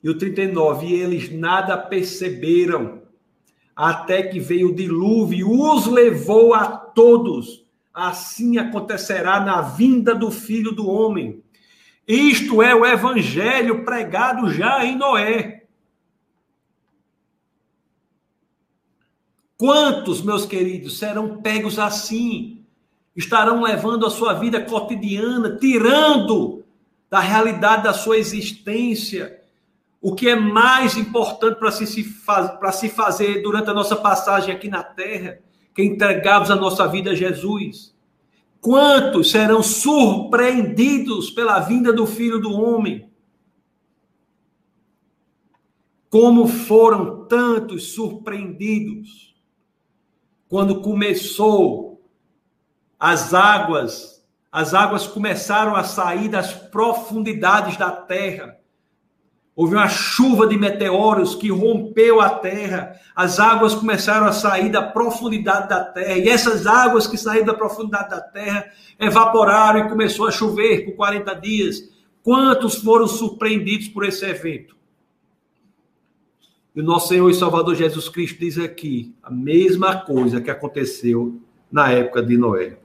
E o 39, e eles nada perceberam, até que veio o dilúvio e os levou a todos. Assim acontecerá na vinda do filho do homem. Isto é o evangelho pregado já em Noé. Quantos, meus queridos, serão pegos assim? Estarão levando a sua vida cotidiana, tirando da realidade da sua existência o que é mais importante para se, se, se fazer durante a nossa passagem aqui na terra, que é entregarmos a nossa vida a Jesus. Quantos serão surpreendidos pela vinda do Filho do Homem? Como foram tantos surpreendidos quando começou as águas, as águas começaram a sair das profundidades da terra Houve uma chuva de meteoros que rompeu a terra. As águas começaram a sair da profundidade da terra. E essas águas que saíram da profundidade da terra evaporaram e começou a chover por 40 dias. Quantos foram surpreendidos por esse evento? E o nosso Senhor e Salvador Jesus Cristo diz aqui a mesma coisa que aconteceu na época de Noé.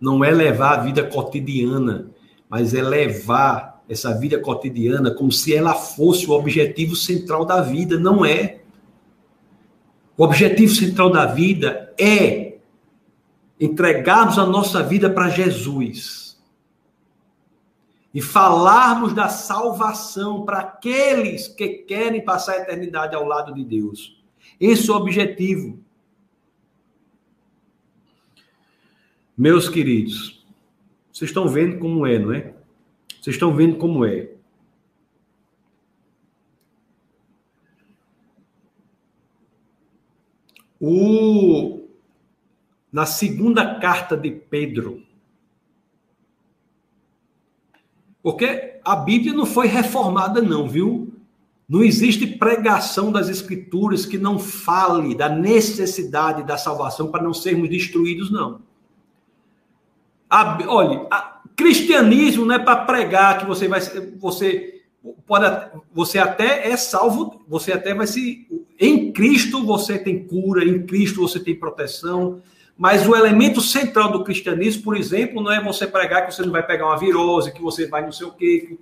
Não é levar a vida cotidiana, mas é levar essa vida cotidiana como se ela fosse o objetivo central da vida. Não é. O objetivo central da vida é entregarmos a nossa vida para Jesus e falarmos da salvação para aqueles que querem passar a eternidade ao lado de Deus. Esse é o objetivo. Meus queridos, vocês estão vendo como é, não é? Vocês estão vendo como é. O, na segunda carta de Pedro, porque a Bíblia não foi reformada, não, viu? Não existe pregação das Escrituras que não fale da necessidade da salvação para não sermos destruídos, não. A, olha, Cristianismo não é para pregar que você vai você pode você até é salvo, você até vai se em Cristo você tem cura, em Cristo você tem proteção, mas o elemento central do cristianismo, por exemplo, não é você pregar que você não vai pegar uma virose, que você vai não sei o quê.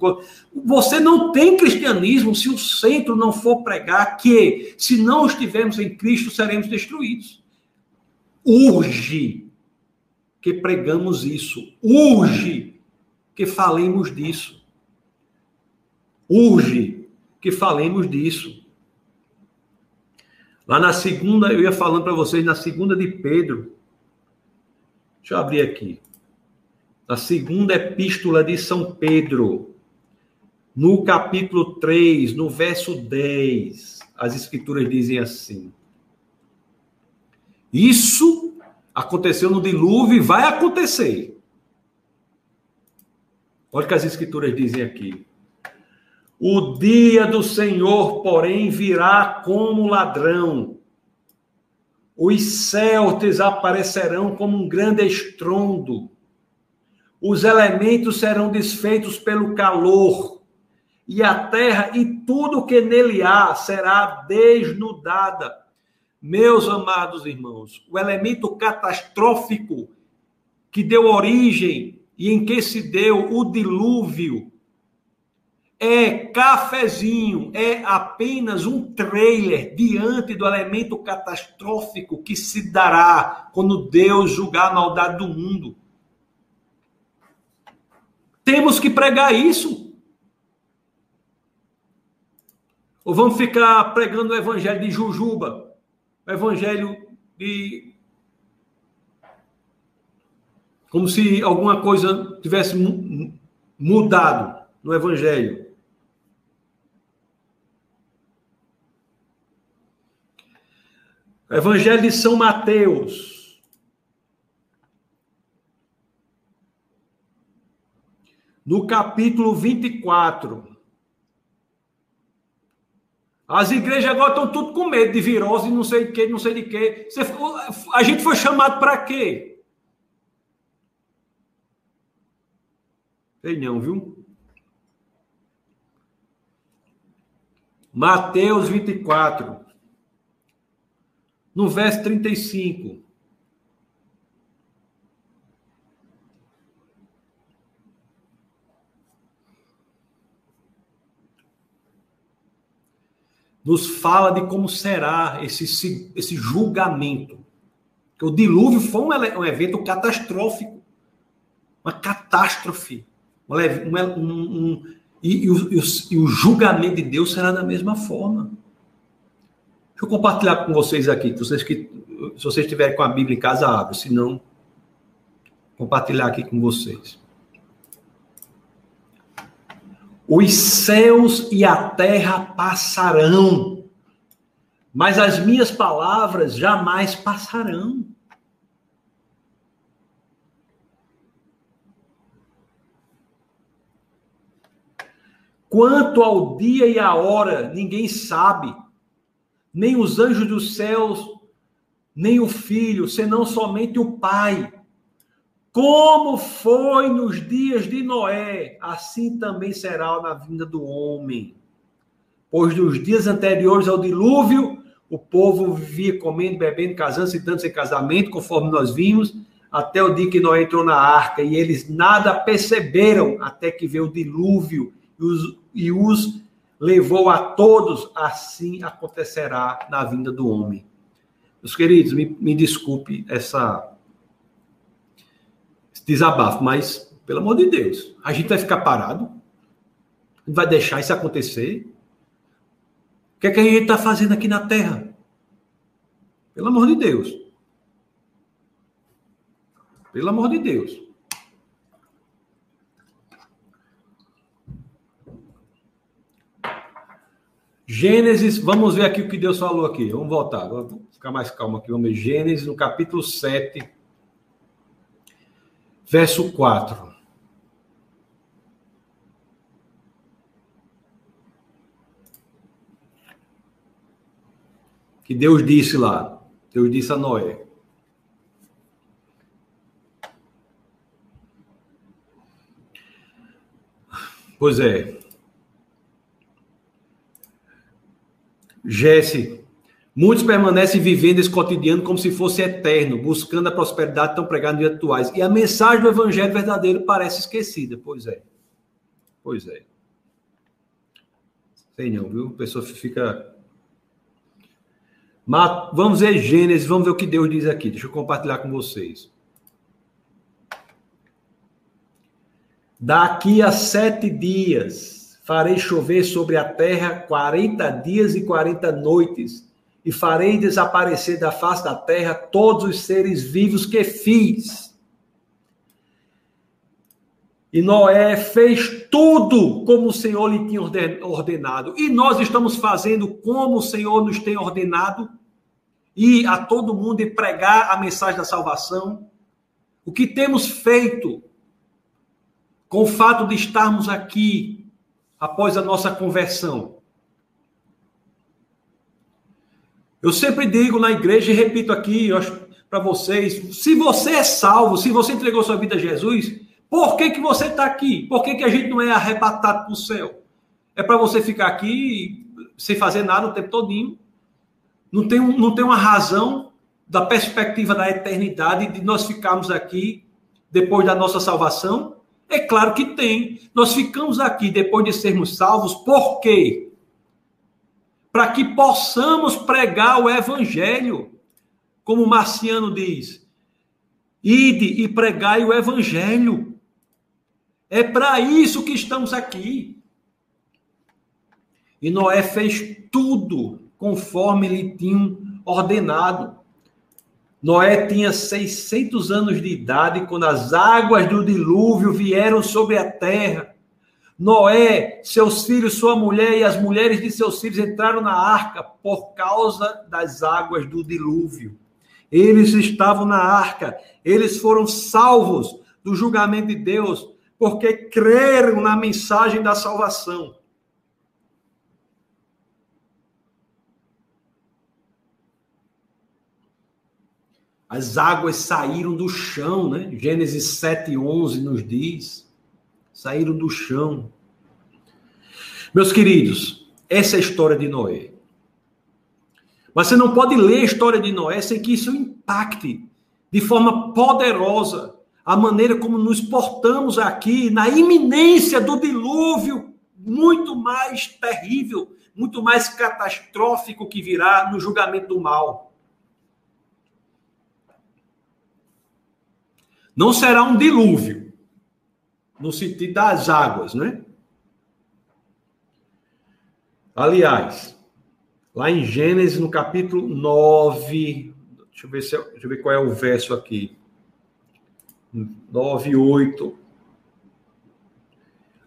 Você não tem cristianismo se o centro não for pregar que, se não estivermos em Cristo, seremos destruídos. Urge que pregamos isso. Urge que falemos disso. Urge que falemos disso. Lá na segunda, eu ia falando para vocês, na segunda de Pedro. Deixa eu abrir aqui. Na segunda epístola de São Pedro, no capítulo 3, no verso 10, as escrituras dizem assim: Isso Aconteceu no dilúvio e vai acontecer. Olha o que as escrituras dizem aqui. O dia do Senhor, porém, virá como ladrão. Os céus desaparecerão como um grande estrondo. Os elementos serão desfeitos pelo calor, e a terra e tudo que nele há será desnudada. Meus amados irmãos, o elemento catastrófico que deu origem e em que se deu o dilúvio é cafezinho, é apenas um trailer diante do elemento catastrófico que se dará quando Deus julgar a maldade do mundo. Temos que pregar isso. Ou vamos ficar pregando o evangelho de Jujuba, o evangelho de. Como se alguma coisa tivesse mudado no evangelho. Evangelho de São Mateus. No capítulo 24. As igrejas agora estão tudo com medo de virose, não sei de que, não sei de que. a gente foi chamado para quê? Sei não, viu? Mateus 24 no verso 35. Nos fala de como será esse, esse julgamento. Que o dilúvio foi um, um evento catastrófico. Uma catástrofe. Um, um, um, e, e, o, e o julgamento de Deus será da mesma forma. Deixa eu compartilhar com vocês aqui. Vocês que, se vocês estiverem com a Bíblia em casa, abre. Se não, compartilhar aqui com vocês. Os céus e a terra passarão, mas as minhas palavras jamais passarão. Quanto ao dia e a hora, ninguém sabe nem os anjos dos céus, nem o filho, senão somente o Pai. Como foi nos dias de Noé, assim também será na vinda do homem. Pois nos dias anteriores ao dilúvio, o povo vivia comendo, bebendo, casando-se e dando-se em casamento, conforme nós vimos, até o dia que Noé entrou na arca, e eles nada perceberam até que veio o dilúvio e os, e os levou a todos, assim acontecerá na vinda do homem. Meus queridos, me, me desculpe essa desabafo, mas, pelo amor de Deus, a gente vai ficar parado? Vai deixar isso acontecer? O que é que a gente está fazendo aqui na Terra? Pelo amor de Deus. Pelo amor de Deus. Gênesis, vamos ver aqui o que Deus falou aqui. Vamos voltar, vamos ficar mais calmo aqui. Vamos ver Gênesis, no capítulo 7, verso 4. Que Deus disse lá, Deus disse a Noé. Pois é, Jesse, muitos permanecem vivendo esse cotidiano como se fosse eterno, buscando a prosperidade tão pregada nos dias atuais. E a mensagem do evangelho verdadeiro parece esquecida. Pois é. Pois é. Sei não, viu? A pessoa fica. Mas vamos ver Gênesis, vamos ver o que Deus diz aqui. Deixa eu compartilhar com vocês. Daqui a sete dias farei chover sobre a terra quarenta dias e quarenta noites, e farei desaparecer da face da terra todos os seres vivos que fiz. E Noé fez tudo como o Senhor lhe tinha ordenado. E nós estamos fazendo como o Senhor nos tem ordenado. E a todo mundo e pregar a mensagem da salvação. O que temos feito com o fato de estarmos aqui após a nossa conversão. Eu sempre digo na igreja e repito aqui para vocês: se você é salvo, se você entregou sua vida a Jesus, por que, que você está aqui? Por que, que a gente não é arrebatado para o céu? É para você ficar aqui sem fazer nada o tempo todinho? Não tem, um, não tem uma razão da perspectiva da eternidade de nós ficarmos aqui depois da nossa salvação? É claro que tem. Nós ficamos aqui depois de sermos salvos, por quê? Para que possamos pregar o evangelho. Como Marciano diz, ide e pregai o evangelho. É para isso que estamos aqui. E Noé fez tudo conforme lhe tinham ordenado. Noé tinha 600 anos de idade quando as águas do dilúvio vieram sobre a terra. Noé, seus filhos, sua mulher e as mulheres de seus filhos entraram na arca por causa das águas do dilúvio. Eles estavam na arca, eles foram salvos do julgamento de Deus, porque creram na mensagem da salvação. As águas saíram do chão, né? Gênesis 7:11 nos diz. Saíram do chão. Meus queridos, essa é a história de Noé. Mas você não pode ler a história de Noé sem que isso impacte de forma poderosa a maneira como nos portamos aqui na iminência do dilúvio muito mais terrível, muito mais catastrófico que virá no julgamento do mal. Não será um dilúvio, no sentido das águas, né? Aliás, lá em Gênesis, no capítulo 9, deixa eu ver, se, deixa eu ver qual é o verso aqui. 9, 8.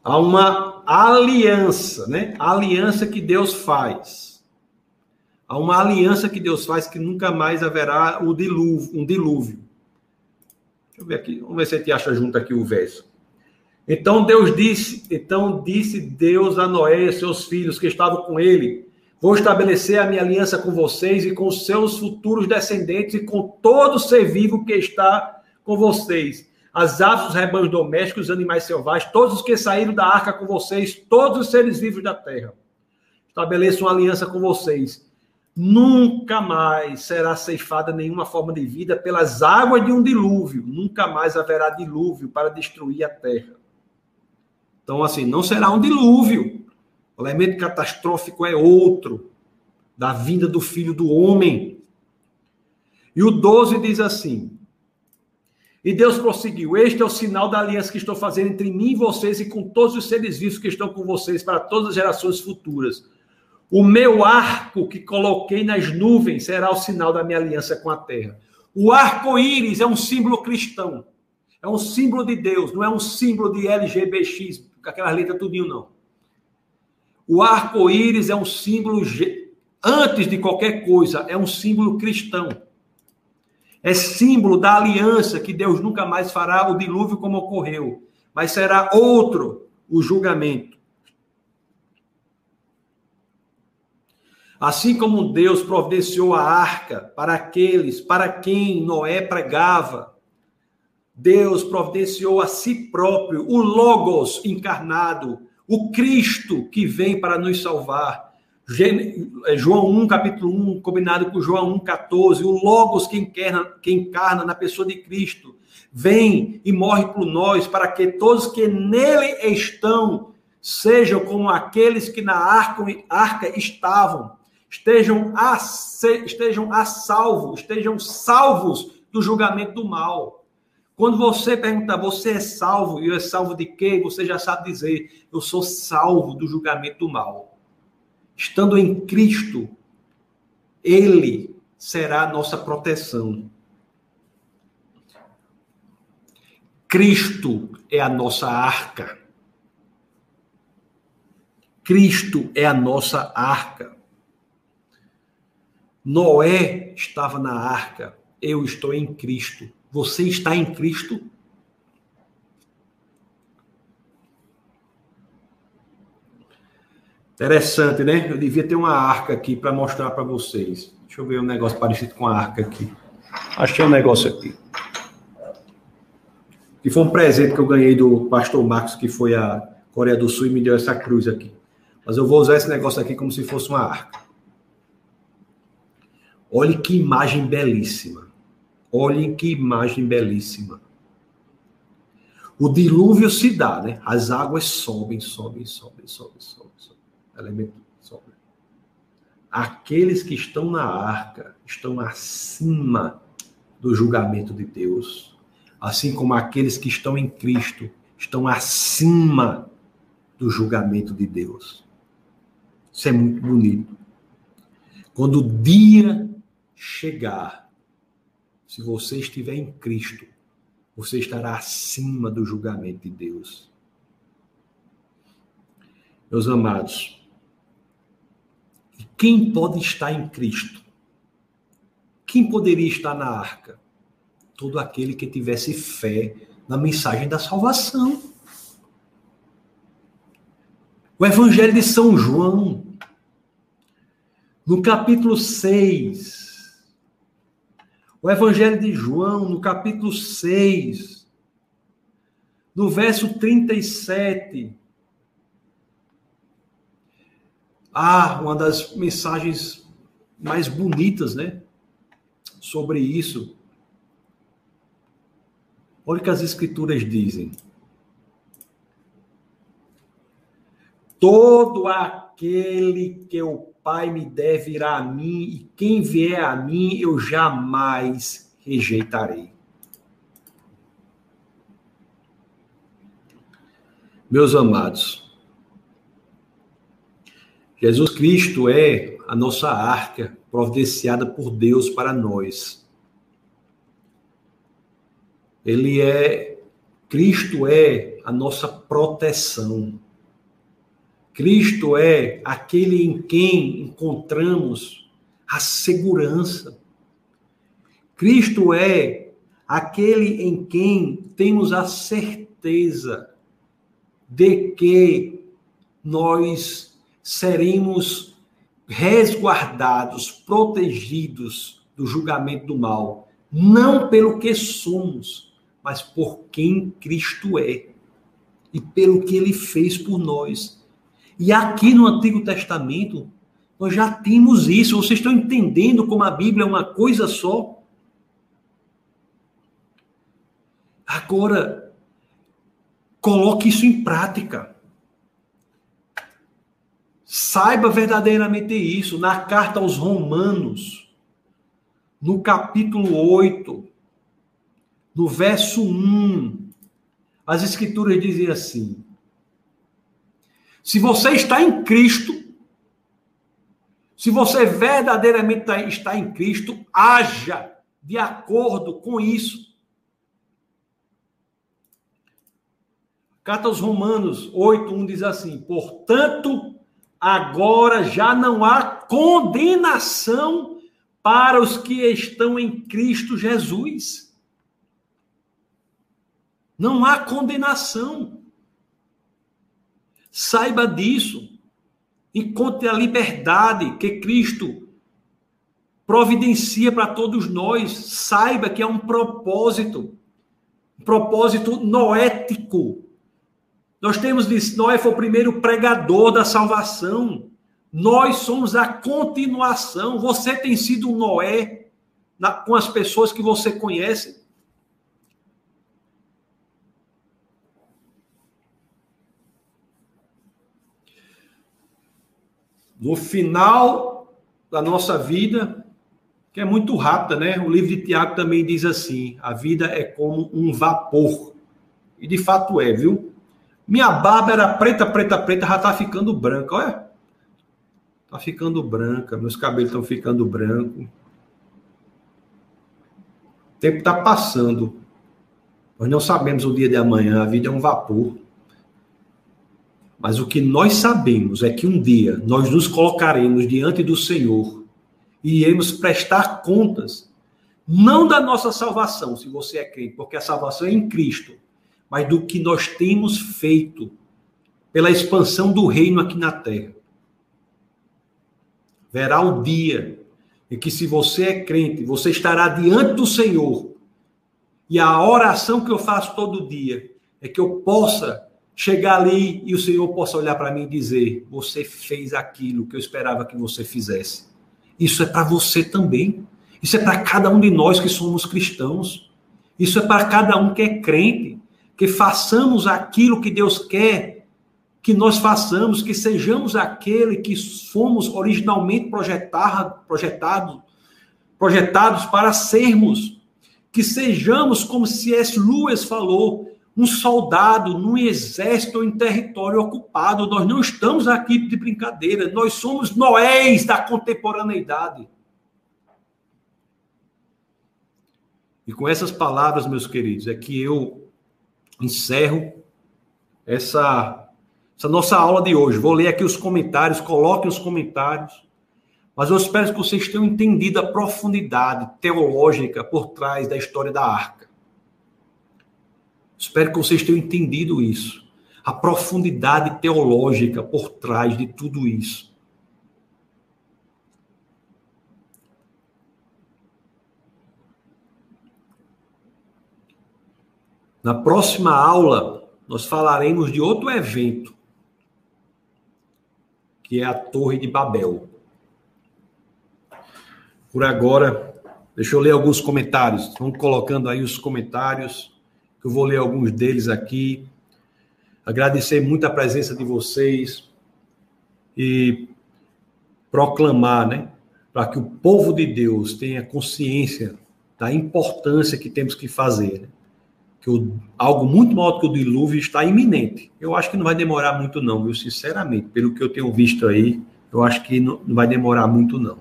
Há uma aliança, né? Aliança que Deus faz. Há uma aliança que Deus faz que nunca mais haverá o dilúvio, um dilúvio. Deixa eu ver aqui, vamos ver se a gente acha junto aqui o verso. Então Deus disse, então disse Deus a Noé e seus filhos que estavam com ele: Vou estabelecer a minha aliança com vocês e com seus futuros descendentes e com todo ser vivo que está com vocês. As aves, os rebanhos domésticos, os animais selvagens, todos os que saíram da arca com vocês, todos os seres vivos da terra. Estabeleço uma aliança com vocês Nunca mais será ceifada nenhuma forma de vida pelas águas de um dilúvio. Nunca mais haverá dilúvio para destruir a terra. Então, assim, não será um dilúvio. O elemento catastrófico é outro, da vinda do filho do homem. E o 12 diz assim: E Deus prosseguiu: Este é o sinal da aliança que estou fazendo entre mim e vocês e com todos os seres vivos que estão com vocês para todas as gerações futuras o meu arco que coloquei nas nuvens será o sinal da minha aliança com a terra. O arco-íris é um símbolo cristão. É um símbolo de Deus, não é um símbolo de LGBX, com aquelas letras tudinho, não. O arco-íris é um símbolo, antes de qualquer coisa, é um símbolo cristão. É símbolo da aliança que Deus nunca mais fará o dilúvio como ocorreu, mas será outro o julgamento. Assim como Deus providenciou a arca para aqueles para quem Noé pregava, Deus providenciou a si próprio o Logos encarnado, o Cristo que vem para nos salvar. É, João 1, capítulo 1, combinado com João 1, 14, o Logos que encarna, que encarna na pessoa de Cristo, vem e morre por nós, para que todos que nele estão sejam como aqueles que na arca, arca estavam estejam a, estejam a salvo, estejam salvos do julgamento do mal. Quando você perguntar, você é salvo? E eu é salvo de quê? Você já sabe dizer, eu sou salvo do julgamento do mal. Estando em Cristo, Ele será a nossa proteção. Cristo é a nossa arca. Cristo é a nossa arca. Noé estava na arca, eu estou em Cristo. Você está em Cristo? Interessante, né? Eu devia ter uma arca aqui para mostrar para vocês. Deixa eu ver um negócio parecido com a arca aqui. Achei um negócio aqui. Que foi um presente que eu ganhei do pastor Marcos, que foi a Coreia do Sul, e me deu essa cruz aqui. Mas eu vou usar esse negócio aqui como se fosse uma arca. Olhe que imagem belíssima. Olhem que imagem belíssima. O dilúvio se dá, né? As águas sobem, sobem, sobem, sobem, sobem, sobem. Elemento sobe. Aqueles que estão na arca estão acima do julgamento de Deus, assim como aqueles que estão em Cristo estão acima do julgamento de Deus. Isso é muito bonito. Quando o dia chegar, se você estiver em Cristo, você estará acima do julgamento de Deus. Meus amados, quem pode estar em Cristo? Quem poderia estar na arca? Todo aquele que tivesse fé na mensagem da salvação. O Evangelho de São João, no capítulo 6, o Evangelho de João, no capítulo 6, no verso 37. Ah, uma das mensagens mais bonitas, né? Sobre isso. Olha o que as Escrituras dizem. Todo aquele que o Pai me deve ir a mim, e quem vier a mim eu jamais rejeitarei. Meus amados, Jesus Cristo é a nossa arca providenciada por Deus para nós. Ele é, Cristo é a nossa proteção. Cristo é aquele em quem encontramos a segurança. Cristo é aquele em quem temos a certeza de que nós seremos resguardados, protegidos do julgamento do mal, não pelo que somos, mas por quem Cristo é e pelo que ele fez por nós. E aqui no Antigo Testamento, nós já temos isso. Vocês estão entendendo como a Bíblia é uma coisa só? Agora, coloque isso em prática. Saiba verdadeiramente isso. Na carta aos Romanos, no capítulo 8, no verso 1, as Escrituras dizem assim: se você está em Cristo, se você verdadeiramente tá, está em Cristo, haja de acordo com isso. Carta aos Romanos 8, 1 diz assim: Portanto, agora já não há condenação para os que estão em Cristo Jesus. Não há condenação. Saiba disso. Encontre a liberdade que Cristo providencia para todos nós. Saiba que é um propósito, um propósito noético. Nós temos visto, Noé foi o primeiro pregador da salvação. Nós somos a continuação. Você tem sido um Noé na, com as pessoas que você conhece. No final da nossa vida, que é muito rápida, né? O livro de Tiago também diz assim: a vida é como um vapor. E de fato é, viu? Minha barba era preta, preta, preta, já tá ficando branca, olha. Tá ficando branca, meus cabelos estão ficando brancos. O tempo tá passando. Nós não sabemos o dia de amanhã, a vida é um vapor. Mas o que nós sabemos é que um dia nós nos colocaremos diante do Senhor e iremos prestar contas, não da nossa salvação, se você é crente, porque a salvação é em Cristo, mas do que nós temos feito pela expansão do reino aqui na terra. Verá o dia em que, se você é crente, você estará diante do Senhor. E a oração que eu faço todo dia é que eu possa chegar ali e o Senhor possa olhar para mim e dizer: Você fez aquilo que eu esperava que você fizesse. Isso é para você também. Isso é para cada um de nós que somos cristãos. Isso é para cada um que é crente. que façamos aquilo que Deus quer que nós façamos, que sejamos aquele que fomos originalmente projetado, projetado, projetados para sermos, que sejamos, como C.S. Lewis falou, um soldado num exército ou em território ocupado. Nós não estamos aqui de brincadeira, nós somos Noés da contemporaneidade. E com essas palavras, meus queridos, é que eu encerro essa essa nossa aula de hoje. Vou ler aqui os comentários, coloquem os comentários. Mas eu espero que vocês tenham entendido a profundidade teológica por trás da história da arca. Espero que vocês tenham entendido isso. A profundidade teológica por trás de tudo isso. Na próxima aula, nós falaremos de outro evento que é a Torre de Babel. Por agora, deixa eu ler alguns comentários. Vão colocando aí os comentários, que eu vou ler alguns deles aqui. Agradecer muito a presença de vocês e proclamar, né, para que o povo de Deus tenha consciência da importância que temos que fazer. Né? que o, algo muito maior do que o dilúvio está iminente. Eu acho que não vai demorar muito, não, viu? Sinceramente, pelo que eu tenho visto aí, eu acho que não, não vai demorar muito, não.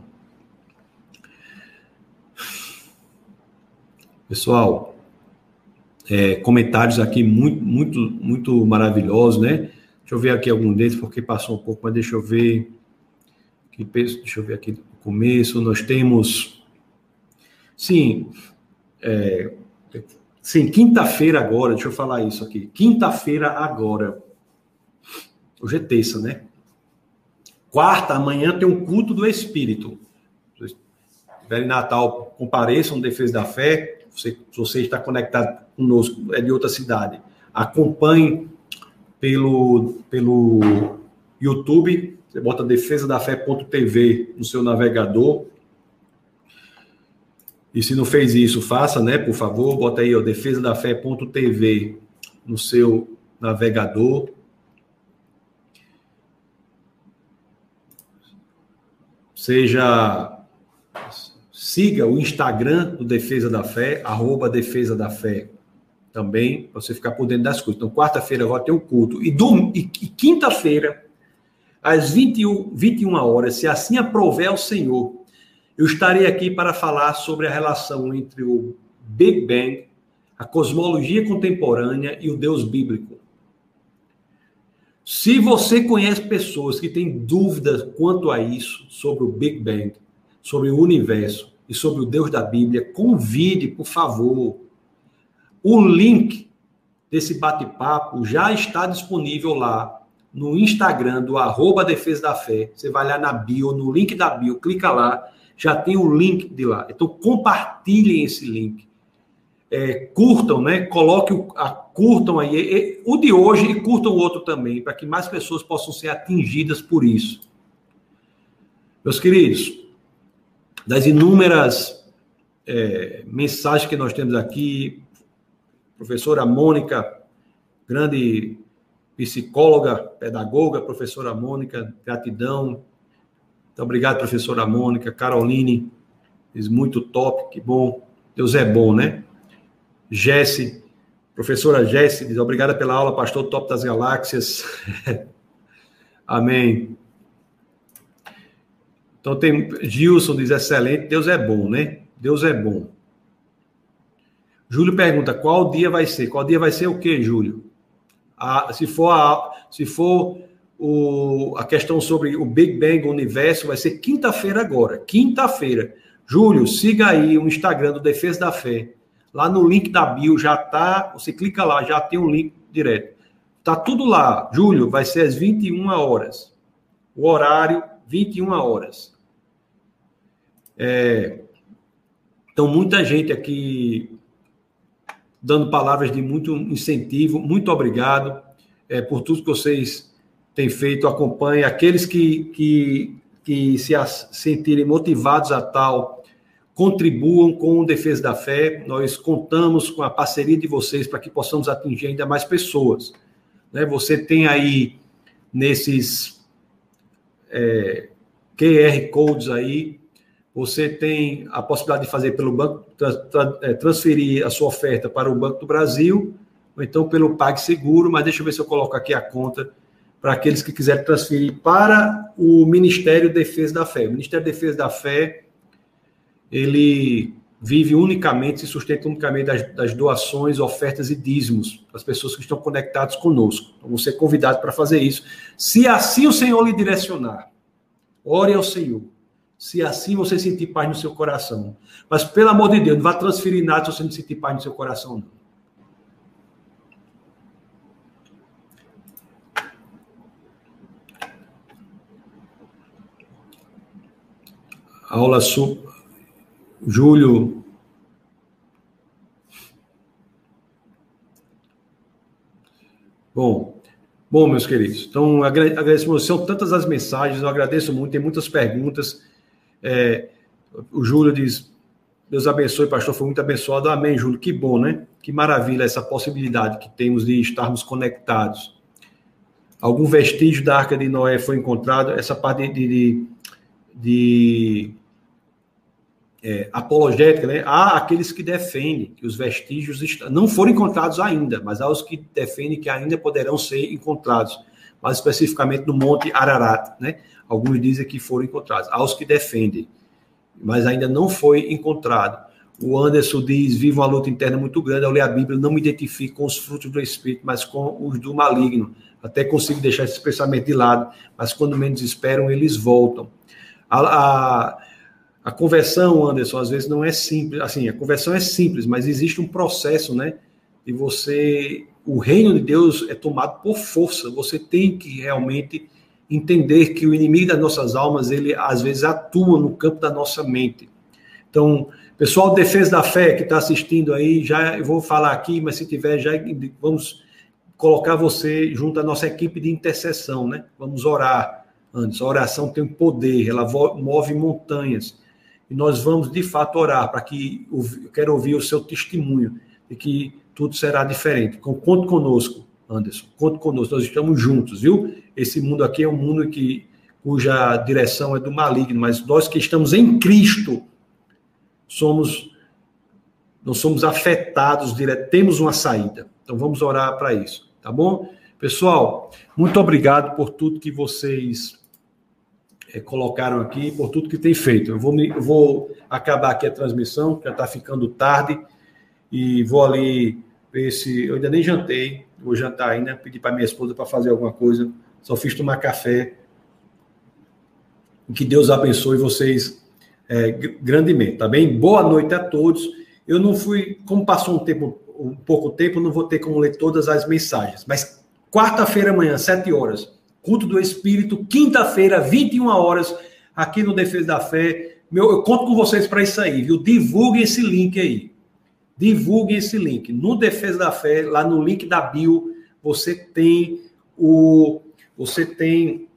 Pessoal, é, comentários aqui muito, muito, muito maravilhosos, né? Deixa eu ver aqui algum deles, porque passou um pouco, mas deixa eu ver. Que, deixa eu ver aqui no começo. Nós temos. Sim, é, Sim, quinta-feira agora, deixa eu falar isso aqui. Quinta-feira agora. Hoje é terça, né? Quarta, amanhã tem um culto do Espírito. Se tiverem Natal, compareçam, Defesa da Fé. Você, se você está conectado conosco, é de outra cidade. Acompanhe pelo, pelo YouTube. Você bota defesa da fé.tv no seu navegador e se não fez isso, faça, né? Por favor, bota aí, ó, defesadafé.tv no seu navegador. Seja siga o Instagram do Defesa da Fé, arroba Defesa da Fé, também, para você ficar por dentro das coisas. Então, quarta-feira agora tem o culto. E, e, e quinta-feira, às 21, 21 horas, se assim aprover o Senhor, eu estarei aqui para falar sobre a relação entre o Big Bang, a cosmologia contemporânea e o Deus bíblico. Se você conhece pessoas que têm dúvidas quanto a isso, sobre o Big Bang, sobre o universo e sobre o Deus da Bíblia, convide, por favor. O link desse bate-papo já está disponível lá no Instagram do arroba Defesa da Fé. Você vai lá na bio, no link da bio, clica lá já tem o link de lá. Então, compartilhem esse link. É, curtam, né? Coloque o, a, curtam aí e, o de hoje e curtam o outro também, para que mais pessoas possam ser atingidas por isso. Meus queridos, das inúmeras é, mensagens que nós temos aqui, professora Mônica, grande psicóloga, pedagoga, professora Mônica, gratidão então, obrigado, professora Mônica, Caroline, diz muito top, que bom. Deus é bom, né? Jesse, professora Jesse, diz obrigada pela aula, pastor top das galáxias. Amém. Então tem Gilson diz excelente, Deus é bom, né? Deus é bom. Júlio pergunta qual dia vai ser? Qual dia vai ser o quê, Júlio? Ah, se for a, se for o, a questão sobre o Big Bang, o universo, vai ser quinta-feira agora. Quinta-feira. Júlio, siga aí o Instagram do Defesa da Fé. Lá no link da bio já tá. Você clica lá, já tem um link direto. Tá tudo lá. Júlio, vai ser às 21 horas. O horário, 21 horas. É, então, muita gente aqui dando palavras de muito incentivo. Muito obrigado é, por tudo que vocês tem feito, acompanha aqueles que, que, que se sentirem motivados a tal, contribuam com o Defesa da Fé. Nós contamos com a parceria de vocês para que possamos atingir ainda mais pessoas. Né? Você tem aí nesses é, QR Codes aí, você tem a possibilidade de fazer pelo banco, é, transferir a sua oferta para o Banco do Brasil, ou então pelo PagSeguro, mas deixa eu ver se eu coloco aqui a conta para aqueles que quiserem transferir para o Ministério Defesa da Fé. O Ministério Defesa da Fé, ele vive unicamente, se sustenta unicamente das, das doações, ofertas e dízimos das pessoas que estão conectadas conosco. Então, você é convidado para fazer isso. Se assim o Senhor lhe direcionar, ore ao Senhor. Se assim você sentir paz no seu coração. Mas, pelo amor de Deus, não vá transferir nada se você não sentir paz no seu coração, não. aula su... Júlio. Bom, bom, meus queridos. Então, agradecemos. São tantas as mensagens, eu agradeço muito, tem muitas perguntas. É, o Júlio diz: Deus abençoe, pastor, foi muito abençoado. Amém, Júlio. Que bom, né? Que maravilha essa possibilidade que temos de estarmos conectados. Algum vestígio da arca de Noé foi encontrado? Essa parte de, de, de é, apologética, né? há aqueles que defendem que os vestígios não foram encontrados ainda, mas há os que defendem que ainda poderão ser encontrados, mais especificamente no Monte Ararat, né? Alguns dizem que foram encontrados. Há os que defendem, mas ainda não foi encontrado. O Anderson diz: viva uma luta interna muito grande. Ao ler a Bíblia, não me identifico com os frutos do Espírito, mas com os do maligno. Até consigo deixar esse pensamento de lado, mas quando menos esperam, eles voltam. A, a, a conversão, Anderson, às vezes não é simples. Assim, a conversão é simples, mas existe um processo, né? De você. O reino de Deus é tomado por força. Você tem que realmente entender que o inimigo das nossas almas, ele às vezes atua no campo da nossa mente. Então, pessoal, defesa da fé que está assistindo aí, já eu vou falar aqui, mas se tiver, já vamos colocar você junto à nossa equipe de intercessão, né? Vamos orar. Antes, a oração tem poder, ela move montanhas. E nós vamos, de fato, orar para que eu quero ouvir o seu testemunho de que tudo será diferente. Então, conte conosco, Anderson. Conte conosco. Nós estamos juntos, viu? Esse mundo aqui é um mundo que cuja direção é do maligno, mas nós que estamos em Cristo somos não somos afetados direto, temos uma saída. Então vamos orar para isso, tá bom? Pessoal, muito obrigado por tudo que vocês é, colocaram aqui, por tudo que tem feito. Eu vou, me, eu vou acabar aqui a transmissão, já está ficando tarde, e vou ali ver se. Eu ainda nem jantei, vou jantar ainda, pedir para minha esposa para fazer alguma coisa. Só fiz tomar café. Que Deus abençoe vocês é, grandemente, tá bem? Boa noite a todos. Eu não fui, como passou um tempo, um pouco tempo, não vou ter como ler todas as mensagens, mas quarta-feira amanhã, sete horas, Culto do Espírito, quinta-feira, 21 horas, aqui no Defesa da Fé. Meu, eu conto com vocês para isso aí, viu? Divulguem esse link aí. Divulguem esse link. No Defesa da Fé, lá no link da bio, você tem o você tem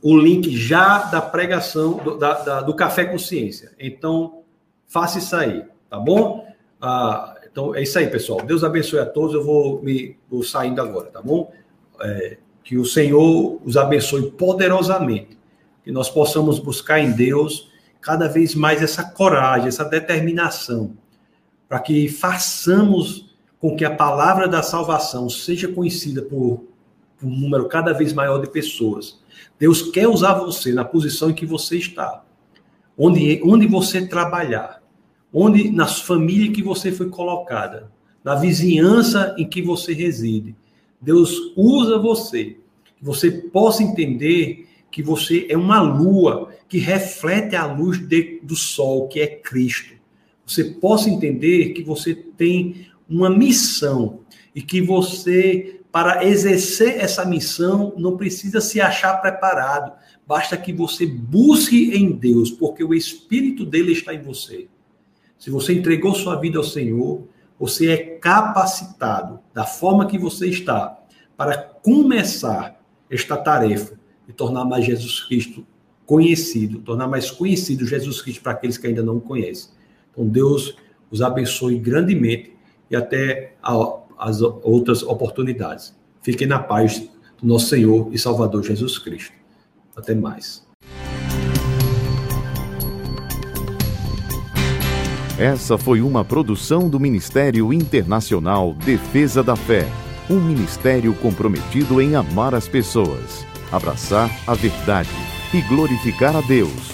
o link já da pregação do, da, da, do Café Consciência. Então, faça isso aí, tá bom? Ah, então, é isso aí, pessoal. Deus abençoe a todos. Eu vou me vou saindo agora, tá bom? É, que o Senhor os abençoe poderosamente. Que nós possamos buscar em Deus cada vez mais essa coragem, essa determinação, para que façamos com que a palavra da salvação seja conhecida por, um número cada vez maior de pessoas. Deus quer usar você na posição em que você está, onde, onde você trabalhar, onde na família que você foi colocada, na vizinhança em que você reside. Deus usa você, que você possa entender que você é uma lua que reflete a luz de, do sol, que é Cristo. Você possa entender que você tem uma missão e que você, para exercer essa missão, não precisa se achar preparado. Basta que você busque em Deus, porque o Espírito dele está em você. Se você entregou sua vida ao Senhor, você é capacitado, da forma que você está, para começar esta tarefa de tornar mais Jesus Cristo conhecido, tornar mais conhecido Jesus Cristo para aqueles que ainda não o conhecem. Então, Deus os abençoe grandemente e até as outras oportunidades. Fiquem na paz do nosso Senhor e Salvador Jesus Cristo. Até mais. Essa foi uma produção do Ministério Internacional Defesa da Fé, um ministério comprometido em amar as pessoas, abraçar a verdade e glorificar a Deus.